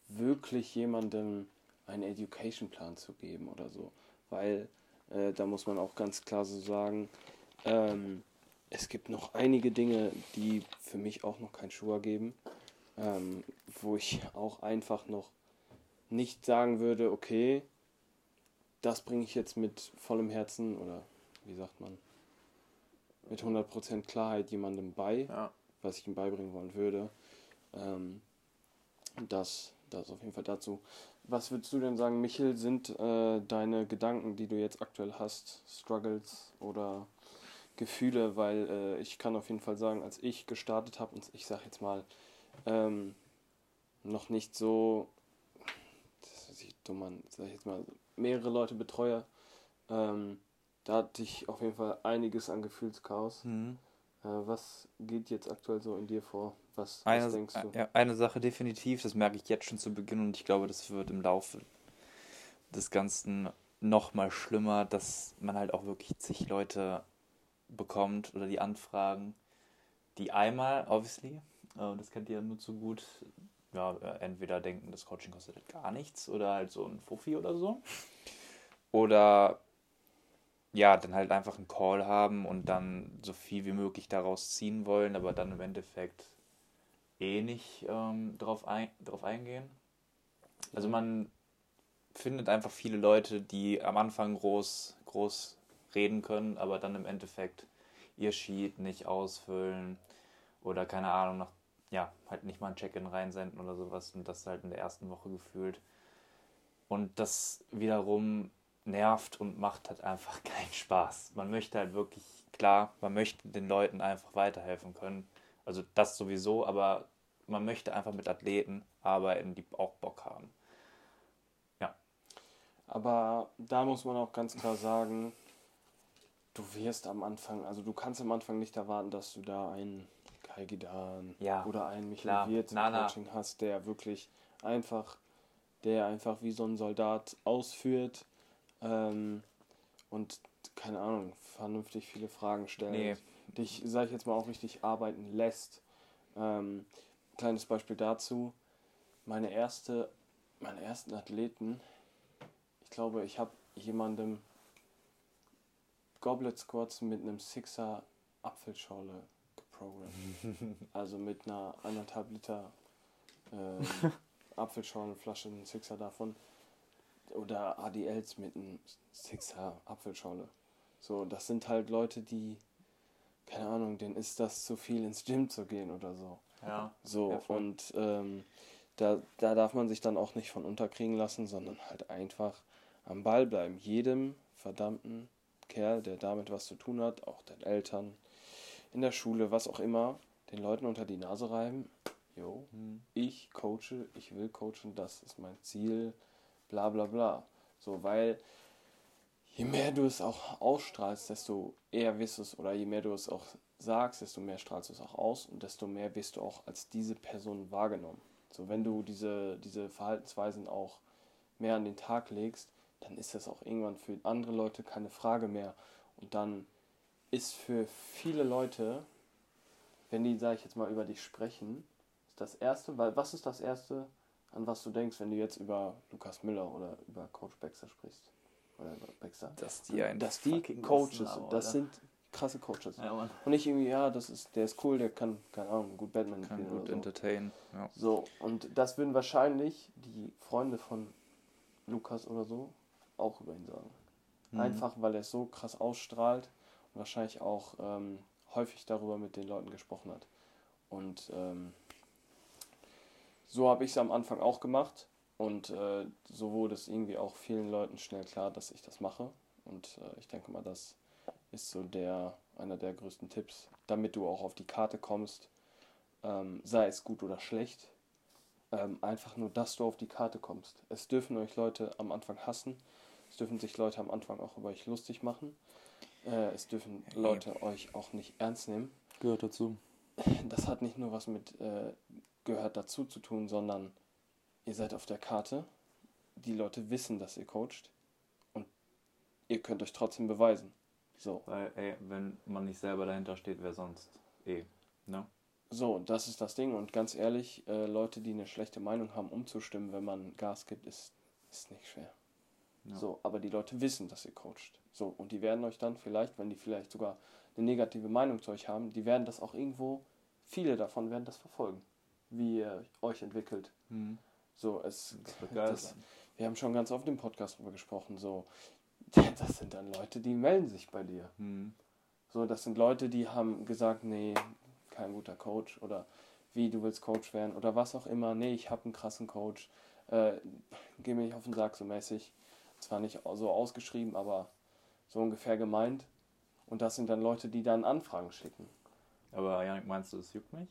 wirklich jemandem einen Education Plan zu geben oder so. Weil äh, da muss man auch ganz klar so sagen, ähm, es gibt noch einige Dinge, die für mich auch noch kein Schuh ergeben, ähm, wo ich auch einfach noch nicht sagen würde, okay, das bringe ich jetzt mit vollem Herzen oder wie sagt man, mit 100% Klarheit jemandem bei, ja. was ich ihm beibringen wollen würde. Ähm, das, das auf jeden Fall dazu. Was würdest du denn sagen, Michel, sind äh, deine Gedanken, die du jetzt aktuell hast, Struggles oder Gefühle? Weil äh, ich kann auf jeden Fall sagen, als ich gestartet habe, und ich sage jetzt mal, ähm, noch nicht so, das sich dumm an, sag ich jetzt mal, mehrere Leute betreue, ähm, da hatte ich auf jeden Fall einiges an Gefühlschaos. Mhm. Äh, was geht jetzt aktuell so in dir vor? Was, eine, was denkst du? Ja, eine Sache definitiv, das merke ich jetzt schon zu Beginn und ich glaube, das wird im Laufe des Ganzen noch mal schlimmer, dass man halt auch wirklich zig Leute bekommt oder die Anfragen, die einmal, obviously, äh, das kennt ihr nur zu gut, ja, äh, entweder denken, das Coaching kostet halt gar nichts oder halt so ein Fuffi oder so. Oder ja, dann halt einfach einen Call haben und dann so viel wie möglich daraus ziehen wollen, aber dann im Endeffekt eh nicht ähm, drauf, ein, drauf eingehen. Also man findet einfach viele Leute, die am Anfang groß, groß reden können, aber dann im Endeffekt ihr Sheet nicht ausfüllen oder keine Ahnung, nach, ja, halt nicht mal ein Check-in reinsenden oder sowas und das halt in der ersten Woche gefühlt. Und das wiederum nervt und macht halt einfach keinen Spaß. Man möchte halt wirklich, klar, man möchte den Leuten einfach weiterhelfen können. Also das sowieso, aber man möchte einfach mit Athleten arbeiten, die auch Bock haben. Ja. Aber da muss man auch ganz klar sagen, du wirst am Anfang, also du kannst am Anfang nicht erwarten, dass du da einen Kai Gidan Ja, oder einen. Michael Wirtz im. Coaching hast, der wirklich einfach, der einfach wie so ein Soldat ausführt ähm, und keine Ahnung, vernünftig viele Fragen stellt, Nee. dich, sag ich jetzt mal, auch richtig arbeiten lässt. Ähm, kleines Beispiel dazu, meine erste, meine ersten Athleten, ich glaube, ich habe jemandem Goblet Squats mit einem Sixer Apfelschorle geprogrammt. also mit einer anderthalb Liter ähm, Apfelschorlenflasche, einen Sixer davon. Oder ADLs mit einem Sixer Apfelschorle. So, das sind halt Leute, die, keine Ahnung, denen ist das zu viel ins Gym zu gehen oder so. Ja. So, Ja, und ähm, da, da darf man sich dann auch nicht von unterkriegen lassen, sondern halt einfach am Ball bleiben. Jedem verdammten Kerl, der damit was zu tun hat, auch den Eltern, in der Schule, was auch immer, den Leuten unter die Nase reiben. Jo, Hm. ich coache, ich will coachen, das ist mein Ziel, bla bla bla. So, weil je mehr du es auch ausstrahlst, desto eher wirst du es, oder je mehr du es auch sagst, desto mehr strahlst du es auch aus und desto mehr wirst du auch als diese Person wahrgenommen. So, wenn du diese, diese Verhaltensweisen auch mehr an den Tag legst, dann ist das auch irgendwann für andere Leute keine Frage mehr. Und dann ist für viele Leute, wenn die, sag ich jetzt mal, über dich sprechen, ist das Erste, weil was ist das Erste, an was du denkst, wenn du jetzt über Lukas Müller oder über Coach Baxter sprichst? Oder über Baxter? Dass die ein dass die Coaches sind. Das oder? sind krasse Coaches. Ja, Und nicht irgendwie, ja, das ist, der ist cool, der kann, keine Ahnung, gut Batman kann spielen gut oder so. entertainen. Ja. So, und das würden wahrscheinlich die Freunde von Lukas oder so auch über ihn sagen. Mhm. Einfach weil er es so krass ausstrahlt wahrscheinlich auch ähm, häufig darüber mit den Leuten gesprochen hat. Und ähm, so habe ich es am Anfang auch gemacht und äh, so wurde es irgendwie auch vielen Leuten schnell klar, dass ich das mache. Und äh, ich denke mal, das ist so der einer der größten Tipps, damit du auch auf die Karte kommst, ähm, sei es gut oder schlecht. Ähm, einfach nur, dass du auf die Karte kommst. Es dürfen euch Leute am Anfang hassen. Es dürfen sich Leute am Anfang auch über euch lustig machen. Äh, es dürfen Ja, Leute euch auch nicht ernst nehmen. Gehört dazu. Das hat nicht nur was mit äh, gehört dazu zu tun, sondern ihr seid auf der Karte. Die Leute wissen, dass ihr coacht. Und ihr könnt euch trotzdem beweisen. So. Weil, ey, wenn man nicht selber dahinter steht, wer sonst? Eh. Ne? So, das ist das Ding. Und ganz ehrlich, äh, Leute, die eine schlechte Meinung haben, umzustimmen, wenn man Gas gibt, ist, ist nicht schwer. Ja. So, aber die Leute wissen, dass ihr coacht. So, und die werden euch dann vielleicht, wenn die vielleicht sogar eine negative Meinung zu euch haben, die werden das auch irgendwo, viele davon werden das verfolgen, wie ihr euch entwickelt. Mhm. So, es, Das das, wir haben schon ganz oft im Podcast drüber gesprochen, so, das sind dann Leute, die melden sich bei dir. Mhm. So, das sind Leute, die haben gesagt, nee, kein guter Coach oder wie, du willst Coach werden oder was auch immer. Nee, ich habe einen krassen Coach. Äh, geh mir nicht auf den Sack so mäßig. Zwar nicht so ausgeschrieben, aber so ungefähr gemeint. Und das sind dann Leute, die dann Anfragen schicken. Aber Janik, meinst du, es juckt mich?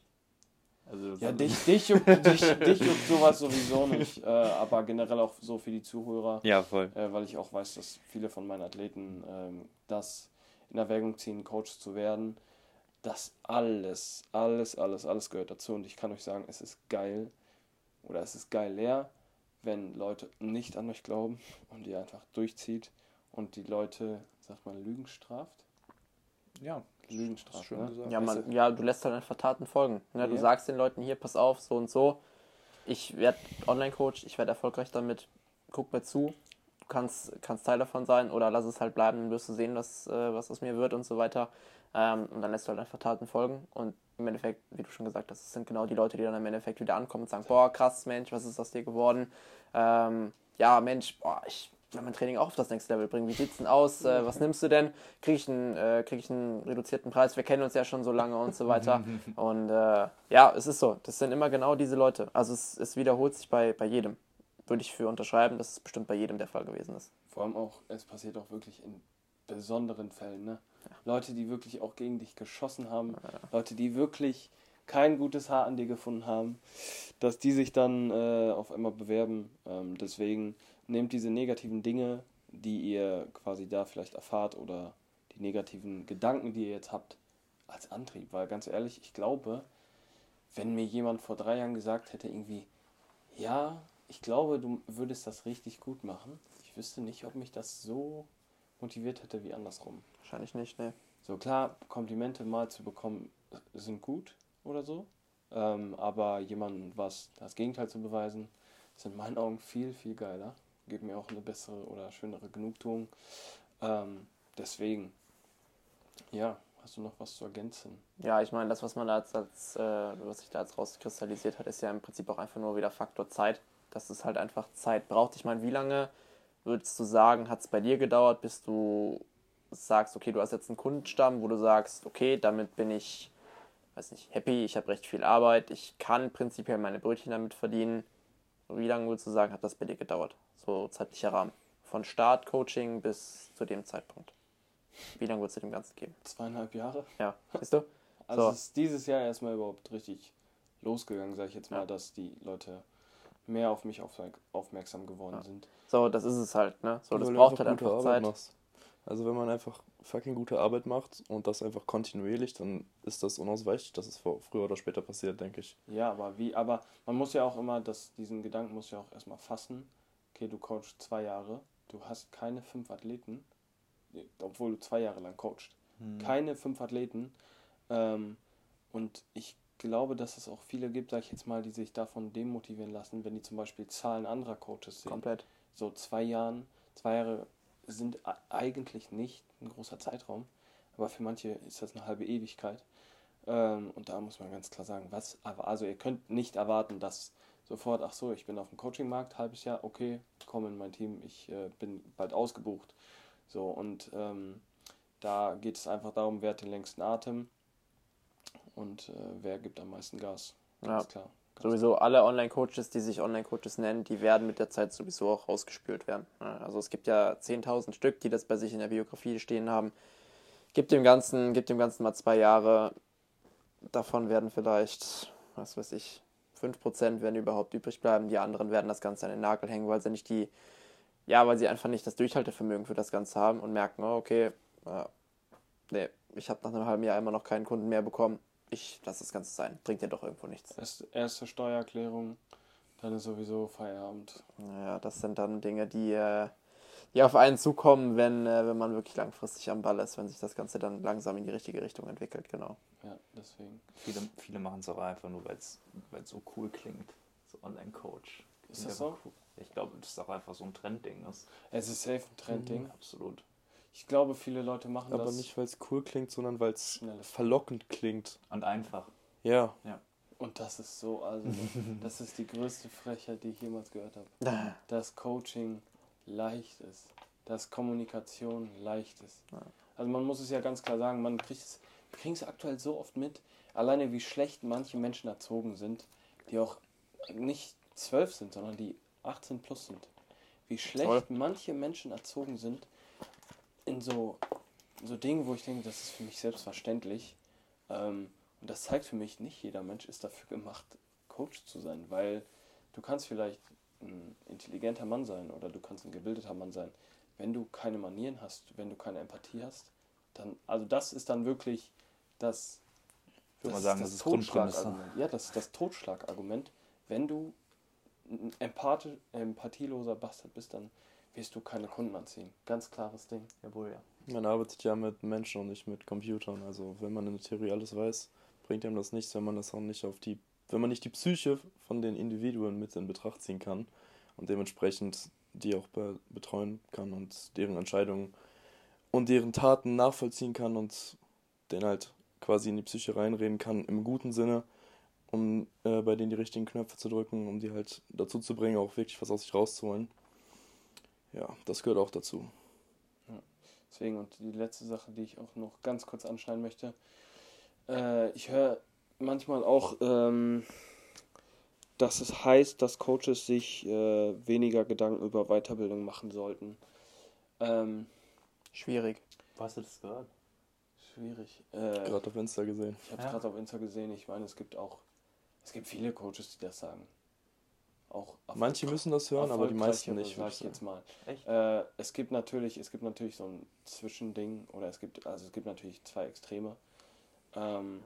Also, Ja, dich, dich, juckt, dich, dich juckt sowas sowieso nicht, äh, aber generell auch so für die Zuhörer. Ja, voll. äh, weil ich auch weiß, dass viele von meinen Athleten ähm, das in Erwägung ziehen, Coach zu werden. Das alles, alles, alles, alles gehört dazu. Und ich kann euch sagen, es ist geil oder es ist geil leer, wenn Leute nicht an euch glauben und ihr einfach durchzieht und die Leute, sagt man, Lügen straft. Ja, Lügen straft, schön ne? gesagt. Ja, Weißt man, du? ja, du lässt halt einfach Taten folgen. Ne? Du Ja. sagst den Leuten hier, pass auf, so und so. ich werde Online-Coach, ich werde erfolgreich damit. Guck mir zu, du kannst, kannst Teil davon sein oder lass es halt bleiben, dann wirst du sehen, was, äh, was aus mir wird und so weiter. Ähm, und dann lässt du halt einfach Taten folgen. Und im Endeffekt, wie du schon gesagt hast, sind genau die Leute, die dann im Endeffekt wieder ankommen und sagen, boah, krass, Mensch, was ist aus dir geworden? Ähm, ja, Mensch, boah, ich will mein Training auch auf das nächste Level bringen. Wie sieht's denn aus? Äh, was nimmst du denn? Kriege ich, einen, äh, krieg ich einen reduzierten Preis? Wir kennen uns ja schon so lange und so weiter. Und äh, ja, es ist so. Das sind immer genau diese Leute. Also es, es wiederholt sich bei, bei jedem. Würde ich für unterschreiben, dass es bestimmt bei jedem der Fall gewesen ist. Vor allem auch, es passiert auch wirklich in besonderen Fällen, ne? Leute, die wirklich auch gegen dich geschossen haben, Leute, die wirklich kein gutes Haar an dir gefunden haben, dass die sich dann äh, auf einmal bewerben. Ähm, deswegen nehmt diese negativen Dinge, die ihr quasi da vielleicht erfahrt oder die negativen Gedanken, die ihr jetzt habt, als Antrieb. Weil ganz ehrlich, ich glaube, wenn mir jemand vor drei Jahren gesagt hätte, irgendwie, ja, ich glaube, du würdest das richtig gut machen, ich wüsste nicht, ob mich das so motiviert hätte wie andersrum. Wahrscheinlich nicht, ne? So klar, Komplimente mal zu bekommen sind gut oder so, ähm, aber jemandem was das Gegenteil zu beweisen, ist in meinen Augen viel, viel geiler. Gibt mir auch eine bessere oder schönere Genugtuung. Ähm, deswegen, ja, hast du noch was zu ergänzen? Ja, ich meine, das, was man da als, als äh, was sich da jetzt rauskristallisiert hat, ist ja im Prinzip auch einfach nur wieder Faktor Zeit. Dass es halt einfach Zeit braucht. Ich meine, wie lange würdest du sagen, hat es bei dir gedauert, bis du sagst, okay, du hast jetzt einen Kundenstamm, wo du sagst, okay, damit bin ich, weiß nicht, happy, ich habe recht viel Arbeit, ich kann prinzipiell meine Brötchen damit verdienen. Wie lange würdest du sagen, hat das bei dir gedauert? So zeitlicher Rahmen. Von Start Coaching bis zu dem Zeitpunkt. Wie lange würdest du dem Ganzen geben? Zweieinhalb Jahre? Ja, siehst du? Also So. es ist dieses Jahr erstmal überhaupt richtig losgegangen, sage ich jetzt mal, Ja. dass die Leute mehr auf mich aufmerk- aufmerksam geworden Ja. sind. So, das ist es halt, ne? So, das Weil braucht halt einfach Arbeit Zeit. machst. Also wenn man einfach fucking gute Arbeit macht und das einfach kontinuierlich, dann ist das unausweichlich, dass es vor, früher oder später passiert, denke ich. Ja, aber wie, aber man muss ja auch immer, das, diesen Gedanken muss ja auch erstmal fassen. Okay, du coachst zwei Jahre, du hast keine fünf Athleten, obwohl du zwei Jahre lang coachst. Keine fünf Athleten. Ähm, und ich glaube, dass es auch viele gibt, sag ich jetzt mal, die sich davon demotivieren lassen, wenn die zum Beispiel Zahlen anderer Coaches sehen. Komplett. so zwei Jahren, zwei Jahre sind eigentlich nicht ein großer Zeitraum, aber für manche ist das eine halbe Ewigkeit. Ähm, und da muss man ganz klar sagen, was, aber also ihr könnt nicht erwarten, dass sofort, ach so, ich bin auf dem Coachingmarkt, halbes Jahr, okay, komm in mein Team, ich äh, bin bald ausgebucht. So, und ähm, da geht es einfach darum, wer hat den längsten Atem und äh, wer gibt am meisten Gas. Ganz Ja. klar. Ganz Sowieso alle Online-Coaches, die sich Online-Coaches nennen, die werden mit der Zeit sowieso auch rausgespült werden. Also es gibt ja 10.000 Stück, die das bei sich in der Biografie stehen haben. Gibt dem Ganzen, gibt dem Ganzen mal zwei Jahre. Davon werden vielleicht, was weiß ich, 5% werden überhaupt übrig bleiben. Die anderen werden das Ganze an den Nagel hängen, weil sie nicht die, ja, weil sie einfach nicht das Durchhaltevermögen für das Ganze haben und merken, oh, okay, ja, nee, ich habe nach einem halben Jahr immer noch keinen Kunden mehr bekommen. Ich lasse das Ganze sein. Bringt ja doch irgendwo nichts. Erst, erste Steuererklärung, dann ist sowieso Feierabend. Naja, das sind dann Dinge, die, äh, die auf einen zukommen, wenn, äh, wenn man wirklich langfristig am Ball ist, wenn sich das Ganze dann langsam in die richtige Richtung entwickelt, genau. Ja, deswegen. Viele, viele machen es auch einfach nur, weil es so cool klingt. So Online-Coach. Ist das so? Cool. Ich glaube, das ist auch einfach so ein Trendding ist. Es ist safe ein Trendding. Absolut. Ich glaube, viele Leute machen Aber das. nicht, weil es cool klingt, sondern weil es verlockend klingt. Und einfach. Ja. Und das ist so, also, das ist die größte Frechheit, die ich jemals gehört habe. Dass Coaching leicht ist. Dass Kommunikation leicht ist. Also man muss es ja ganz klar sagen, man kriegt es, wir kriegen es aktuell so oft mit, alleine wie schlecht manche Menschen erzogen sind, die auch nicht zwölf sind, sondern die 18 plus sind. Wie schlecht Voll. manche Menschen erzogen sind in so, so Dingen, wo ich denke, das ist für mich selbstverständlich. Ähm, und das zeigt für mich, nicht jeder Mensch ist dafür gemacht, Coach zu sein, weil du kannst vielleicht ein intelligenter Mann sein oder du kannst ein gebildeter Mann sein. Wenn du keine Manieren hast, wenn du keine Empathie hast, dann, also das ist dann wirklich das, Ich würde mal sagen, das ist. Ja, das ist das Totschlagargument. Wenn du ein Empathi empathieloser Bastard bist, dann wirst du keine Kunden anziehen. Ganz klares Ding. Jawohl, ja. Man arbeitet ja mit Menschen und nicht mit Computern. Also wenn man in der Theorie alles weiß, bringt einem das nichts, wenn man das auch nicht auf die wenn man nicht die Psyche von den Individuen mit in Betracht ziehen kann und dementsprechend die auch be betreuen kann und deren Entscheidungen und deren Taten nachvollziehen kann und den halt quasi in die Psyche reinreden kann, im guten Sinne, um äh, bei denen die richtigen Knöpfe zu drücken, um die halt dazu zu bringen, auch wirklich was aus sich rauszuholen. Ja, das gehört auch dazu. Deswegen, und die letzte Sache, die ich auch noch ganz kurz anschneiden möchte. Äh, ich höre manchmal auch, ähm, dass es heißt, dass Coaches sich äh, weniger Gedanken über Weiterbildung machen sollten. Ähm, Schwierig. Wo hast du das gehört? schwierig. Äh, Gerade auf Insta gesehen. ich habe Ja. gerade auf Insta gesehen, ich meine, es gibt auch, es gibt viele Coaches, die das sagen. Auch Manche müssen das hören, aber die meisten nicht. Sag ich ich jetzt mal. Echt? Äh, es gibt natürlich, es gibt natürlich so ein Zwischending oder es gibt, also es gibt natürlich zwei Extreme. Ähm,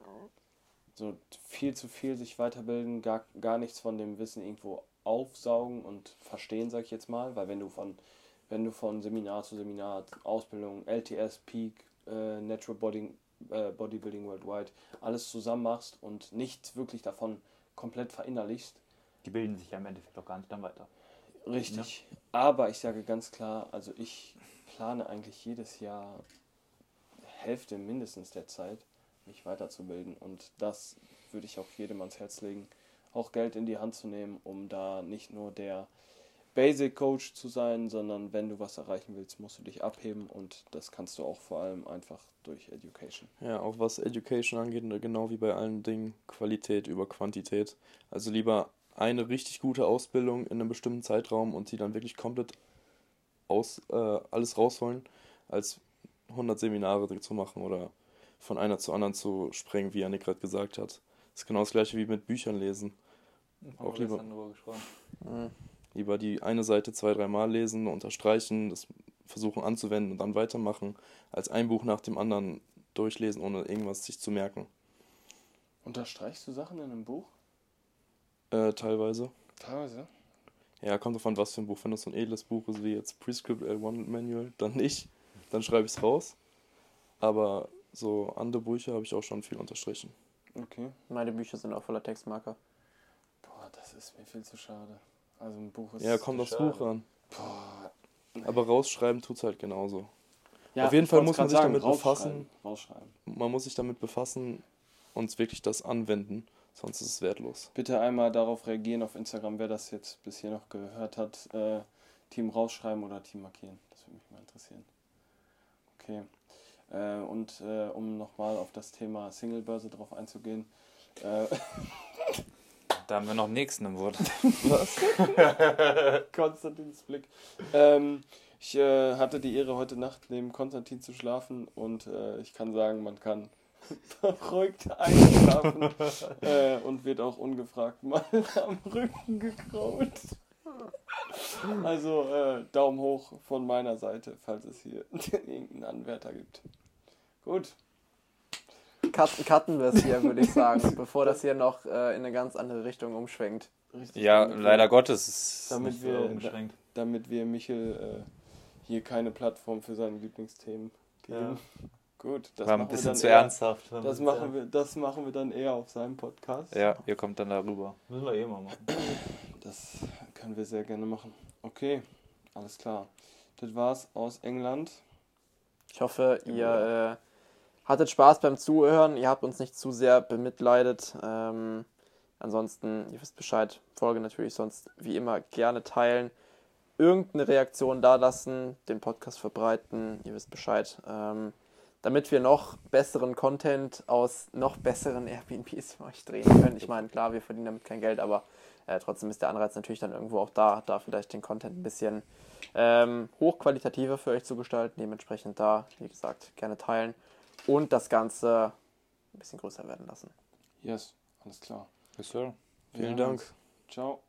so viel zu viel sich weiterbilden, gar, gar nichts von dem Wissen irgendwo aufsaugen und verstehen, sag ich jetzt mal, weil wenn du von, wenn du von Seminar zu Seminar, Ausbildung, LTS, Peak, äh, Natural Body, äh, Bodybuilding Worldwide, alles zusammen machst und nichts wirklich davon komplett verinnerlichst, Die bilden sich ja im Endeffekt auch gar nicht dann weiter. Richtig. Aber ich sage ganz klar, also ich plane eigentlich jedes Jahr Hälfte mindestens der Zeit, mich weiterzubilden. Und das würde ich auch jedem ans Herz legen, auch Geld in die Hand zu nehmen, um da nicht nur der Basic Coach zu sein, sondern wenn du was erreichen willst, musst du dich abheben und das kannst du auch vor allem einfach durch Education. Ja, auch was Education angeht, ne, genau wie bei allen Dingen, Qualität über Quantität. Also lieber eine richtig gute Ausbildung in einem bestimmten Zeitraum und die dann wirklich komplett aus, äh, alles rausholen, als 100 Seminare zu machen oder von einer zu anderen zu springen, wie Janik gerade gesagt hat. Das ist genau das gleiche wie mit Büchern lesen. Auch lieber-. Mhm. Lieber die eine Seite zwei, dreimal lesen, unterstreichen, das versuchen anzuwenden und dann weitermachen, als ein Buch nach dem anderen durchlesen, ohne irgendwas sich zu merken. Unterstreichst du Sachen in einem Buch? Äh, teilweise. Teilweise. Ja, kommt davon, was für ein Buch. Wenn das so ein edles Buch ist wie jetzt Prescript L1 Manual, dann nicht. Dann schreibe ich es raus. Aber so andere Bücher habe ich auch schon viel unterstrichen. Okay. Meine Bücher sind auch voller Textmarker. Boah, das ist mir viel zu schade. Also ein Buch ist. Ja, kommt aufs. Buch an. Boah. Aber rausschreiben tut's halt genauso. Ja, Auf jeden Fall muss man sich damit rausschreiben, befassen. Rausschreiben. Man muss sich damit befassen und wirklich das anwenden, sonst ist es wertlos. Bitte einmal darauf reagieren auf Instagram, wer das jetzt bis hier noch gehört hat. Äh, Team rausschreiben oder Team markieren. Das würde mich mal interessieren. Okay. Äh, und äh, um nochmal auf das Thema Singlebörse drauf einzugehen. Äh, Da haben wir noch einen nächsten im Wort. Konstantins Blick. Ähm, ich äh, hatte die Ehre, heute Nacht neben Konstantin zu schlafen und äh, ich kann sagen, man kann verrückt einschlafen äh, und wird auch ungefragt mal am Rücken gekraut. Also äh, Daumen hoch von meiner Seite, falls es hier irgendeinen Anwärter gibt. Gut. Cut, cutten wir es hier, würde ich sagen, bevor das hier noch äh, in eine ganz andere Richtung umschwenkt. Richtig Ja, damit wir- leider Gottes. ist Damit wir- so unbeschränkt. Damit wir Michel äh, hier keine Plattform für seine Lieblingsthemen geben. Gut, das War ein machen wir bisschen dann zu eher- ernsthaft. Das machen, wir, das machen wir dann eher auf seinem Podcast. Ja, ihr kommt dann darüber. Müssen wir eh mal machen. Das können wir sehr gerne machen. Okay, alles klar. Das war's aus England. Ich hoffe, ihr äh, hattet Spaß beim Zuhören. Ihr habt uns nicht zu sehr bemitleidet. Ähm, ansonsten, ihr wisst Bescheid. Folge natürlich sonst wie immer gerne teilen. Irgendeine Reaktion da lassen, den Podcast verbreiten. Ihr wisst Bescheid. Ähm, damit wir noch besseren Content aus noch besseren Airbnbs für euch drehen können. Ich meine, klar, wir verdienen damit kein Geld, aber äh, trotzdem ist der Anreiz natürlich dann irgendwo auch da, da vielleicht den Content ein bisschen ähm, hochqualitativer für euch zu gestalten. Dementsprechend da, wie gesagt, gerne teilen und das Ganze ein bisschen größer werden lassen. Yes, alles klar. Yes, sir. Vielen hören Dank. Ciao.